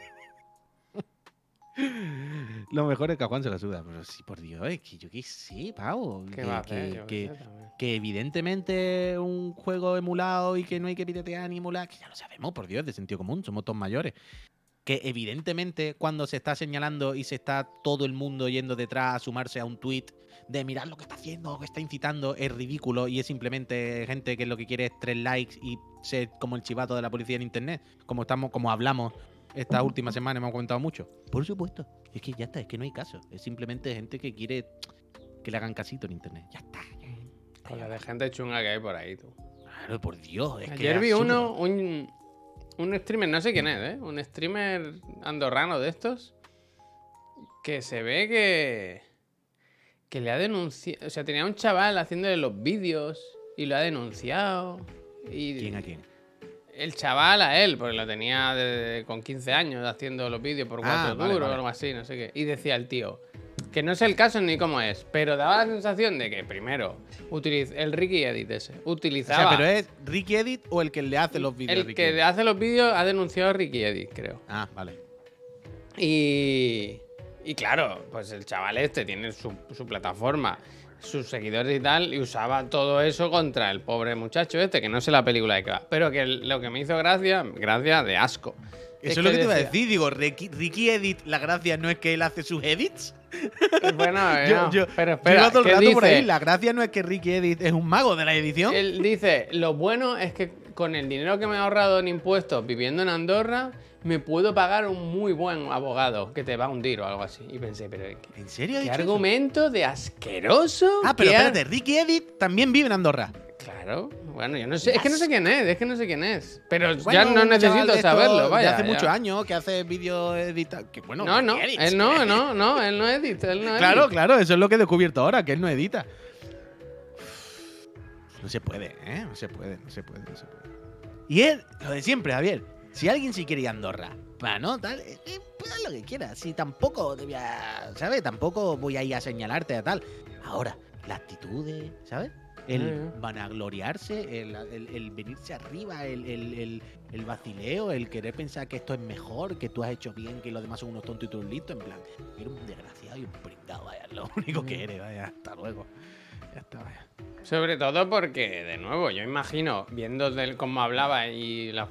lo mejor es que a Juan se la suda. Pero sí, por Dios, es que yo qué sé, pavo. ¿Qué que, va a hacer? que evidentemente un juego emulado y que no hay que piratear ni emular, que ya lo sabemos, por Dios, de sentido común, somos todos mayores. Que evidentemente cuando se está señalando y se está todo el mundo yendo detrás a sumarse a un tweet de mirar lo que está haciendo, que está incitando, es ridículo y es simplemente gente que lo que quiere es tres likes y ser como el chivato de la policía en internet, como estamos, como hablamos esta última semana, hemos comentado mucho. Por supuesto, es que ya está, es que no hay caso, es simplemente gente que quiere que le hagan casito en internet. Ya está. Con la de gente chunga que hay por ahí, tú. Claro, por Dios. Es que Ayer vi uno, un, un streamer, no sé quién es, ¿eh? Un streamer andorrano de estos. Que se ve que. Que le ha denunciado. O sea, tenía un chaval haciéndole los vídeos y lo ha denunciado. Y ¿Quién a quién? El chaval a él, porque lo tenía de- con 15 años haciendo los vídeos por Ah, cuatro vale, duros vale. o algo así, no sé qué. Y decía el tío, que no es el caso ni cómo es, pero daba la sensación de que primero, utiliz el Ricky Edit ese, O utilizaba... sea, pero es Ricky Edit o el que le hace los vídeos el Ricky que hace los vídeos ha denunciado a Ricky Edit, creo. Ah, vale. Y, y claro, pues el chaval este tiene su, su plataforma, sus seguidores y tal, y usaba todo eso contra el pobre muchacho este, que no sé la película de qué va. Pero que lo que me hizo gracia, gracia de asco. Eso es lo que te iba a decir. Digo, Ricky, Ricky Edit, la gracia no es que él hace sus edits. Bueno, Yo, no, yo, pero espera, todo el ¿qué rato por ahí. La gracia no es que Ricky Edit es un mago de la edición. Él dice, lo bueno es que con el dinero que me he ahorrado en impuestos viviendo en Andorra, me puedo pagar un muy buen abogado que te va a hundir o algo así. Y pensé, pero ¿qué, ¿En serio? qué eso? argumento de asqueroso? Ah, pero ¿Qué ar- espérate, Ricky Edit también vive en Andorra. Claro, bueno, yo no sé, es que no sé quién es, es que no sé quién es. Pero ya no necesito saberlo, vaya. hace muchos años que hace vídeos editados. Que bueno, No, no, él no, no, no, él no edita, él no Claro, edita. claro, eso es lo que he descubierto ahora, que él no edita. No se puede, ¿eh? No se puede, no se puede, no se puede. Y él, lo de siempre, Javier. Si alguien sí quiere ir a Andorra, para no, tal, eh, pues haz lo que quiera. Si tampoco te voy a, ¿sabes? Tampoco voy a ir a señalarte a tal. Ahora, la actitud de, ¿sabes? El vanagloriarse, el, el- el venirse arriba, el, el- vacileo, el querer pensar que esto es mejor, que tú has hecho bien, que los demás son unos tontos y tú listo, en plan, eres un desgraciado y un pringado, vaya, es lo único que eres, vaya, hasta luego. Ya está, vaya. Sobre todo porque, de nuevo, yo imagino, viendo del cómo hablaba y la-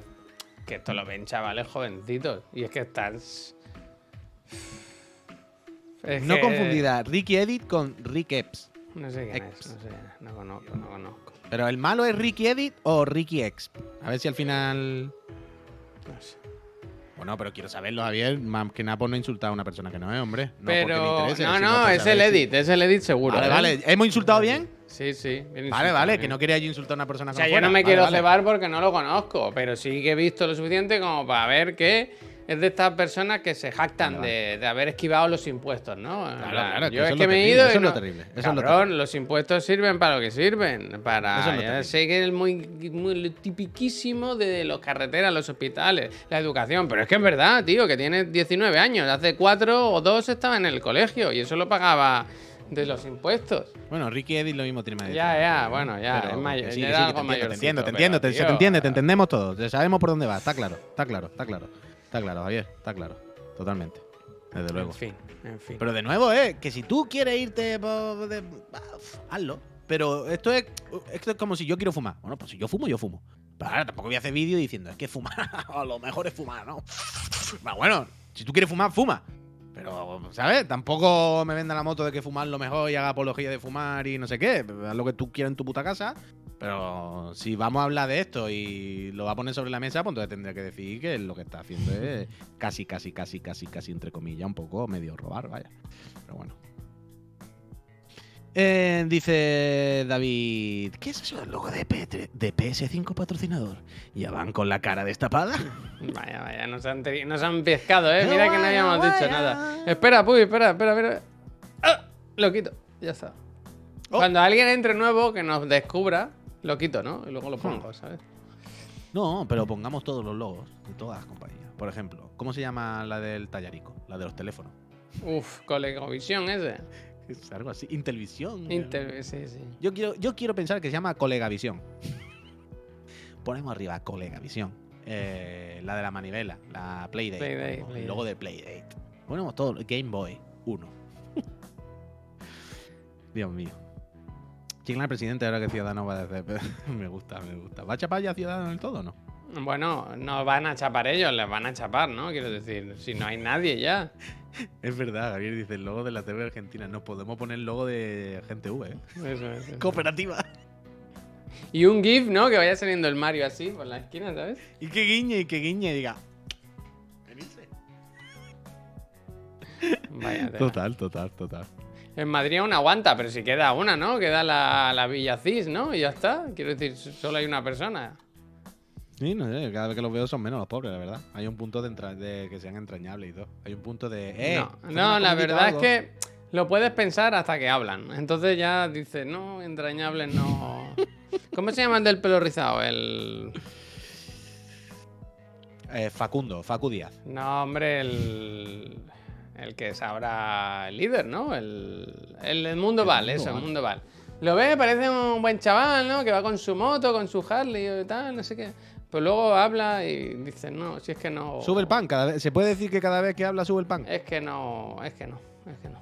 que esto lo ven chavales jovencitos. Y es que estás. Es No que- confundida Ricky Edit con Rick Epps. No sé quién es, no sé, no conozco, no conozco. Pero el malo es Ricky Edit o Ricky X. A ver si al final. No sé. Bueno, pero quiero saberlo, Javier. Más que nada por no insultar a una persona que no es, hombre. No porque me Pero. interese, No, no, por es el si- edit, es el edit seguro. Vale, ¿eh? vale. ¿Hemos insultado bien? Sí, sí. bien Vale, vale, bien. que no quería yo insultar a una persona O que sea, no yo no me Vale, quiero vale. cebar porque no lo conozco, pero sí que he visto lo suficiente como para ver que es de estas personas que se jactan Vale, De, de haber esquivado los impuestos, ¿no? Claro, claro, yo es que me he ido eso y es lo terrible, eso es lo terrible. los impuestos sirven para lo que sirven. Para, es sé que es muy, muy tipiquísimo de las carreteras, los hospitales, la educación, pero es que es verdad, tío, que tienes 19 años, hace 4 o 2 estaba en el colegio y eso lo pagaba de los impuestos. Bueno, Ricky Edit lo mismo tiene más de Ya, 18, ya, ¿no? bueno, ya, Pero es mayor- sí, era sí, algo te entiendo, te entiendo, te entiendo, te- se te entiende, te entendemos todos. Sabemos por dónde va, está claro, está claro, está claro. Está claro, Javier, está claro. Totalmente. Desde luego. En fin, en fin. Pero de nuevo, eh, que si tú quieres irte, de- hazlo. Pero esto es, esto es como si yo quiero fumar. Bueno, pues si yo fumo, yo fumo. Pero ahora tampoco voy a hacer vídeo diciendo, es que fumar, a lo mejor es fumar, ¿no? Bueno, si tú quieres fumar, fuma. Pero, ¿sabes? Tampoco me venda la moto de que fumar lo mejor y haga apología de fumar y no sé qué. Haz lo que tú quieras en tu puta casa. Pero si vamos a hablar de esto y lo va a poner sobre la mesa, pues entonces tendría que decir que lo que está haciendo es casi, casi, casi, casi, casi, entre comillas, un poco medio robar, vaya. Pero bueno. Eh, dice David, ¿qué es eso del logo de, P3 de PS5 patrocinador? ¿Ya van con la cara destapada? Vaya, vaya, nos han, nos han pescado, ¿eh? Mira que no habíamos dicho nada. Espera, Puy, espera, espera, espera. ¡Ah! Lo quito, ya está. Oh. Cuando alguien entre nuevo que nos descubra, lo quito, ¿no? Y luego lo pongo, ¿sabes? No, pero pongamos todos los logos de todas las compañías. Por ejemplo, ¿cómo se llama la del tallarico? La de los teléfonos. Uf, Colegovisión ese. Es algo así. Intelvisión. Inter sí, sí. Yo quiero, yo quiero pensar que se llama Colegavisión. Ponemos arriba Colegavisión. Eh, la de la manivela, la Playdate. Playdate, el Playdate. logo de Playdate. Ponemos todo. Game Boy 1. Dios mío. Chingla presidente ahora que Ciudadanos va a hacer. me gusta, me gusta. ¿Va a chapar ya Ciudadanos en el todo o no? Bueno, no van a chapar ellos, les van a chapar, ¿no? Quiero decir, si no hay nadie ya. Es verdad, Javier dice el logo de la TV Argentina. Nos podemos poner el logo de Gente V, ¿eh? Eso, eso. Cooperativa. Y un GIF, ¿no? Que vaya saliendo el Mario así por la esquina, ¿sabes? Y que guiñe, y que guiñe y diga. Vaya. Total, total, total. En Madrid aún aguanta, pero si queda una, ¿no? Queda la, la Villa Cis, ¿no? Y ya está. Quiero decir, solo hay una persona. Sí, no sé, cada vez que los veo son menos los pobres, la verdad. Hay un punto de, que sean entrañables y todo. Hay un punto de. Eh, no, no, la verdad es que lo puedes pensar hasta que hablan. Entonces ya dices, no, entrañables no. ¿Cómo se llama el del pelo rizado? El. Eh, Facundo, Facu Díaz. No, hombre, el. El que es ahora el líder, ¿no? El, el, el Mundo Val, eso, el. Mundo Val. Lo ve, parece un buen chaval, ¿no? Que va con su moto, con su Harley y tal, no sé qué. Pero luego habla y dice, no, si es que no. Sube el pan, cada vez, se puede decir que cada vez que habla sube el pan. Es que no, es que no, es que no.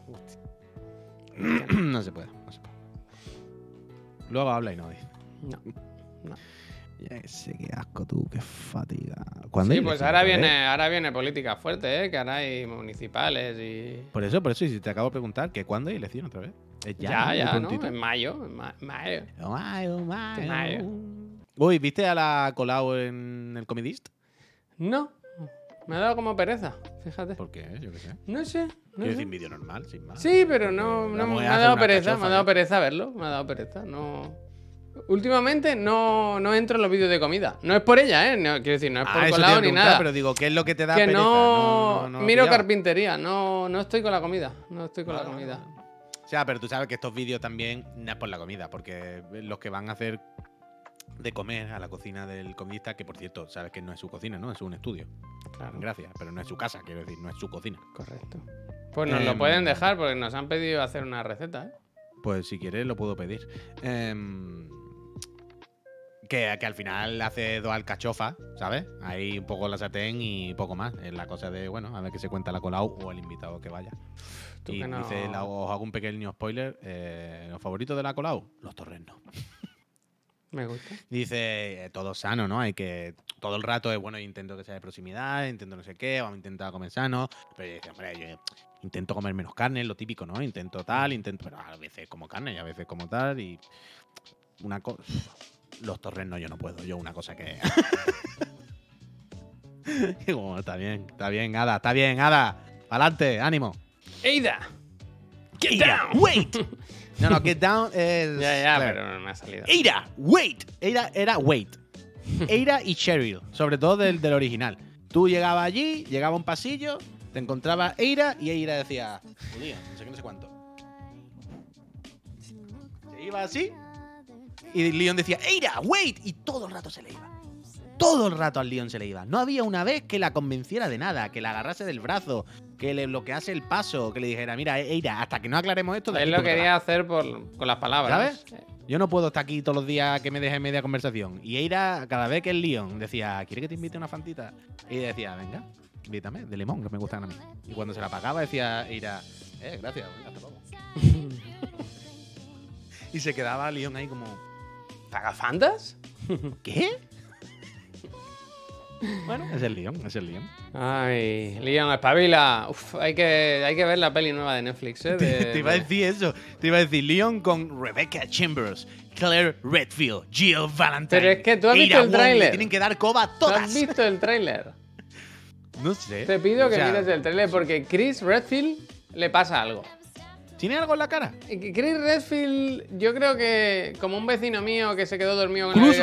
no se puede, no se puede. Luego habla y no dice. No. Ya sé, qué asco tú, qué fatiga. ¿Cuándo Sí, pues ahora viene, ahora viene política fuerte, ¿eh? Que ahora hay municipales y. Por eso, por eso, y si te acabo de preguntar, que ¿cuándo hay elección otra vez? Es Ya, ya, Muy ¿no? En mayo, en ma- mayo. Mayo, mayo. Mayo. Uy, ¿viste a la Colau en el Comedist? No, me ha dado como pereza, fíjate. ¿Por qué? Yo qué sé. No sé, no Quiero sé. decir, vídeo normal, sin más. Sí, pero no, no me ha dado pereza, me cachofa, ha dado ¿eh? pereza verlo, me ha dado pereza. No. Últimamente no, no entro en los vídeos de comida. No es por ella, ¿eh? No, quiero decir, no es por Ah, colado ni nada. Pero digo, ¿qué es lo que te da que pereza? no, no miro pillaba. carpintería, no, no estoy con la comida. No estoy con la comida. O sea, pero tú sabes que estos vídeos también no es por la comida, porque los que van a hacer de comer a la cocina del comidista, que por cierto, sabes que no es su cocina, ¿no? Es un estudio. Claro, Gracias, pero no es su casa, quiero decir, no es su cocina. correcto. Pues nos lo Em, pueden dejar porque nos han pedido hacer una receta, ¿eh? Pues si quieres lo puedo pedir. Em, que, que al final hace dos alcachofas, ¿sabes? Ahí un poco la sartén y poco más. Es la cosa de, bueno, a ver qué se cuenta la Colau o el invitado que vaya. Tú y que no- dice, la- os hago un pequeño spoiler. eh, ¿Los favoritos de la Colau? Los torrenos. Me gusta. Dice, eh, todo sano, ¿no? Hay que. Todo el rato es bueno, intento que sea de proximidad, intento no sé qué, vamos a intentar comer sano. Pero dice, hombre, yo intento comer menos carne, lo típico, ¿no? Intento tal, intento. Pero a veces como carne y a veces como tal. Y. Una cosa. Los torrenos yo no puedo, yo una cosa que. Y como, está bien, está bien, Ada, está bien, Ada. Adelante, ánimo. ¡Eida! ¡Get down! wait. No, no, get down es. Ya, ya, Claire. pero no me ha salido. Eira, wait. Eira era wait. Eira y Cheryl, sobre todo del, del original. Tú llegabas allí, llegaba a un pasillo, te encontrabas Eira y Eira decía, "Judía, no sé qué, no sé cuánto. Se iba así y Leon decía, Eira, wait. Y todo el rato se le iba. Todo el rato al Leon se le iba. No había una vez que la convenciera de nada, que la agarrase del brazo, que le bloquease el paso, que le dijera, mira, Eira, hasta que no aclaremos esto, de Él lo quería vas". hacer por, con las palabras. Yo no puedo estar aquí todos los días que me deje media conversación. Y Eira, cada vez que el Leon decía, ¿quiere que te invite una fantita? Y decía, venga, invítame, de limón, que me gustan a mí. Y cuando se la pagaba decía Eira, eh, gracias, hasta luego. y se quedaba Leon ahí como, ¿Pagafantas? ¿qué? bueno, es el Leon, es el Leon. Ay, Leon, espabila. Uf, hay que, hay que ver la peli nueva de Netflix, ¿eh? De- te iba a de- decir eso. Te iba a decir Leon con Rebecca Chambers, Claire Redfield, Jill Valentine. Pero es que tú has visto el tráiler. Tienen que dar coba a ¿Tú has todas. visto el tráiler? No sé. Te pido O que sea, mires el tráiler porque Chris Redfield le pasa algo. ¿Tiene algo en la cara? Que Chris Redfield, yo creo que como un vecino mío que se quedó dormido con, el aire,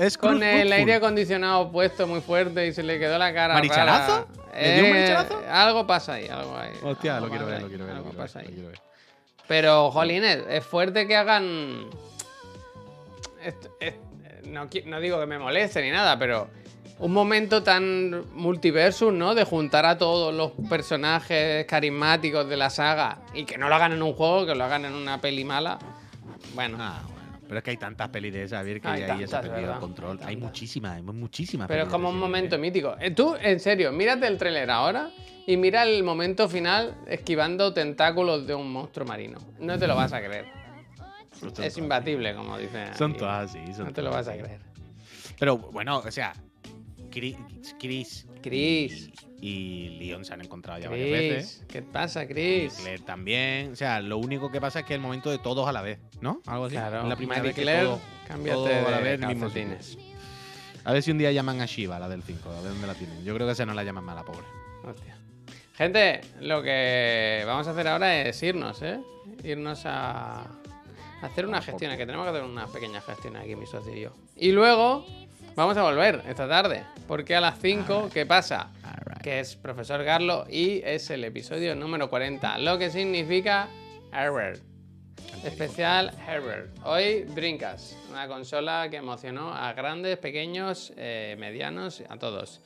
es con el aire acondicionado puesto muy fuerte y se le quedó la cara. ¿Marichalazo? rara. ¿Le dio un Eh, marichalazo? Algo pasa ahí, algo ahí. Hostia, algo lo quiero ver, ahí, lo quiero ver. algo lo quiero pasa ahí. lo quiero ver. Pero, jolines, es fuerte que hagan. Esto- no digo que me moleste ni nada, pero. Un momento tan multiversus, ¿no? De juntar a todos los personajes carismáticos de la saga y que no lo hagan en un juego, que lo hagan en una peli mala. Bueno, Ah, bueno. Pero es que hay tantas pelis de esas, Vir, que Hay ahí ya se ha tantas, perdido el ¿verdad? control. Hay muchísimas, hay muchísimas. pero es como de un momento mítico. Eh, Tú, en serio, mírate el tráiler ahora y mira el momento final esquivando tentáculos de un monstruo marino. No te lo vas a creer. Es imbatible, como dicen. Son todas así. son No te lo vas a creer. Pero bueno, o sea, Chris, Chris Chris. y Leon se han encontrado ya varias veces. ¿Qué pasa, Y Chris? Claire también. O sea, lo único que pasa es que el momento de todos a la vez, ¿no? Algo así. Claro, Es la primera Marie vez que todo- cámbiate todo a la vez en calcetines. A ver si un día llaman a Shiva, la del 5, a ver dónde la tienen. Yo creo que esa no la llaman mala, pobre. Hostia. Gente, lo que vamos a hacer ahora es irnos, ¿eh? Irnos a a hacer unas gestiones, que tenemos que hacer unas pequeñas gestiones aquí, mi socio y yo. Y luego vamos a volver esta tarde, porque a las 5, ¿qué pasa? Que es Profesor Garlo y es el episodio número 40, lo que significa Herbert. Especial Herbert. Hoy Dreamcast, una consola que emocionó a grandes, pequeños, eh, medianos, a todos.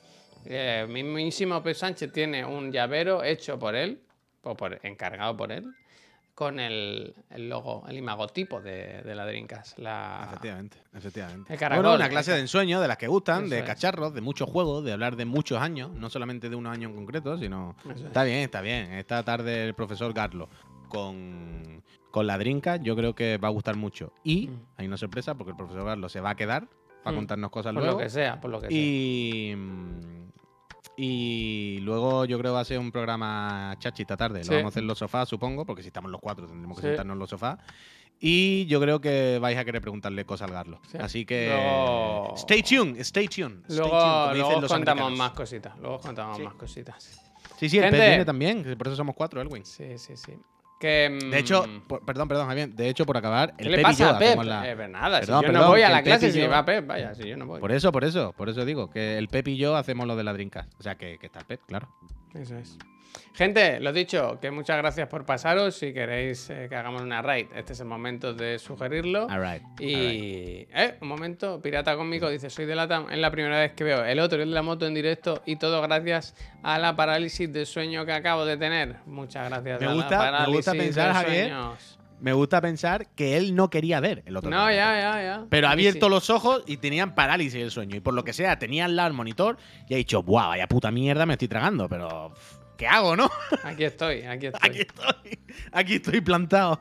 Eh, mismísimo Pep Sánchez tiene un llavero hecho por él, o por, encargado por él, con el, el logo, el imagotipo de, de la Dreamcast. La... Efectivamente, efectivamente. El caracol, bueno, una clase de ensueño de las que gustan, Eso de es. cacharros, de muchos juegos, de hablar de muchos años, no solamente de unos años en concreto, sino. Eso es. Está bien, está bien. Esta tarde el profesor Garlo con, con la Drinka, yo creo que va a gustar mucho. Y Mm. hay una sorpresa porque el profesor Garlo se va a quedar para Mm. contarnos cosas Por luego. lo que sea, por lo que sea. Y. mm, Y luego yo creo que va a ser un programa chachi esta tarde. Sí. Lo vamos a hacer en los sofás, supongo, porque si estamos los cuatro tendremos que Sí. sentarnos en los sofás. Y yo creo que vais a querer preguntarle cosas al Garlo. Sí. Así que. Luego- Stay tuned, stay tuned. stay Luego, tuned, como luego dicen os los contamos americanos. más cositas. Luego os contamos Sí. más cositas. Sí, sí, el Gente. pez viene también, por eso somos cuatro, Elwin. Sí, sí, sí. Que, mm, De hecho, por- perdón, perdón, Javier. De hecho, por acabar, ¿qué el le Pep y pasa yo a Pep? hacemos la- Eh, pues nada, Perdón, si yo no voy a la clase, si yo- va Pep, vaya, si yo no voy. Por eso, por eso, por eso digo que el Pep y yo hacemos lo de la Drinkas. O sea, que, que está el Pep, claro. Eso es. Gente, lo dicho, que muchas gracias por pasaros. Si queréis eh, que hagamos una raid, este es el momento de sugerirlo. Alright. Y. Eh, un momento, Pirata Cómico dice: Soy de Latam, es la primera vez que veo el otro, el de la moto en directo, y todo gracias a la parálisis de sueño que acabo de tener. Muchas gracias. Me a gusta- la me parálisis gusta pensar, de Javier, sueños. Me gusta pensar que él no quería ver el otro. No, ya, ya, ya. Pero ha abierto sí. los ojos y tenían parálisis del sueño. Y por lo que sea, tenía al lado el monitor y ha dicho, ¡buah, vaya puta mierda me estoy tragando! Pero, pff, ¿qué hago, no? Aquí estoy, aquí estoy. Aquí estoy. Aquí estoy plantado.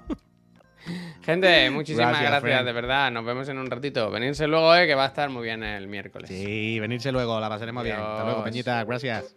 Gente, muchísimas Gracias, de verdad. Nos vemos en un ratito. Venirse luego, eh, que va a estar muy bien el miércoles. Sí, venirse luego, la pasaremos bien. Hasta luego. Peñita. Gracias.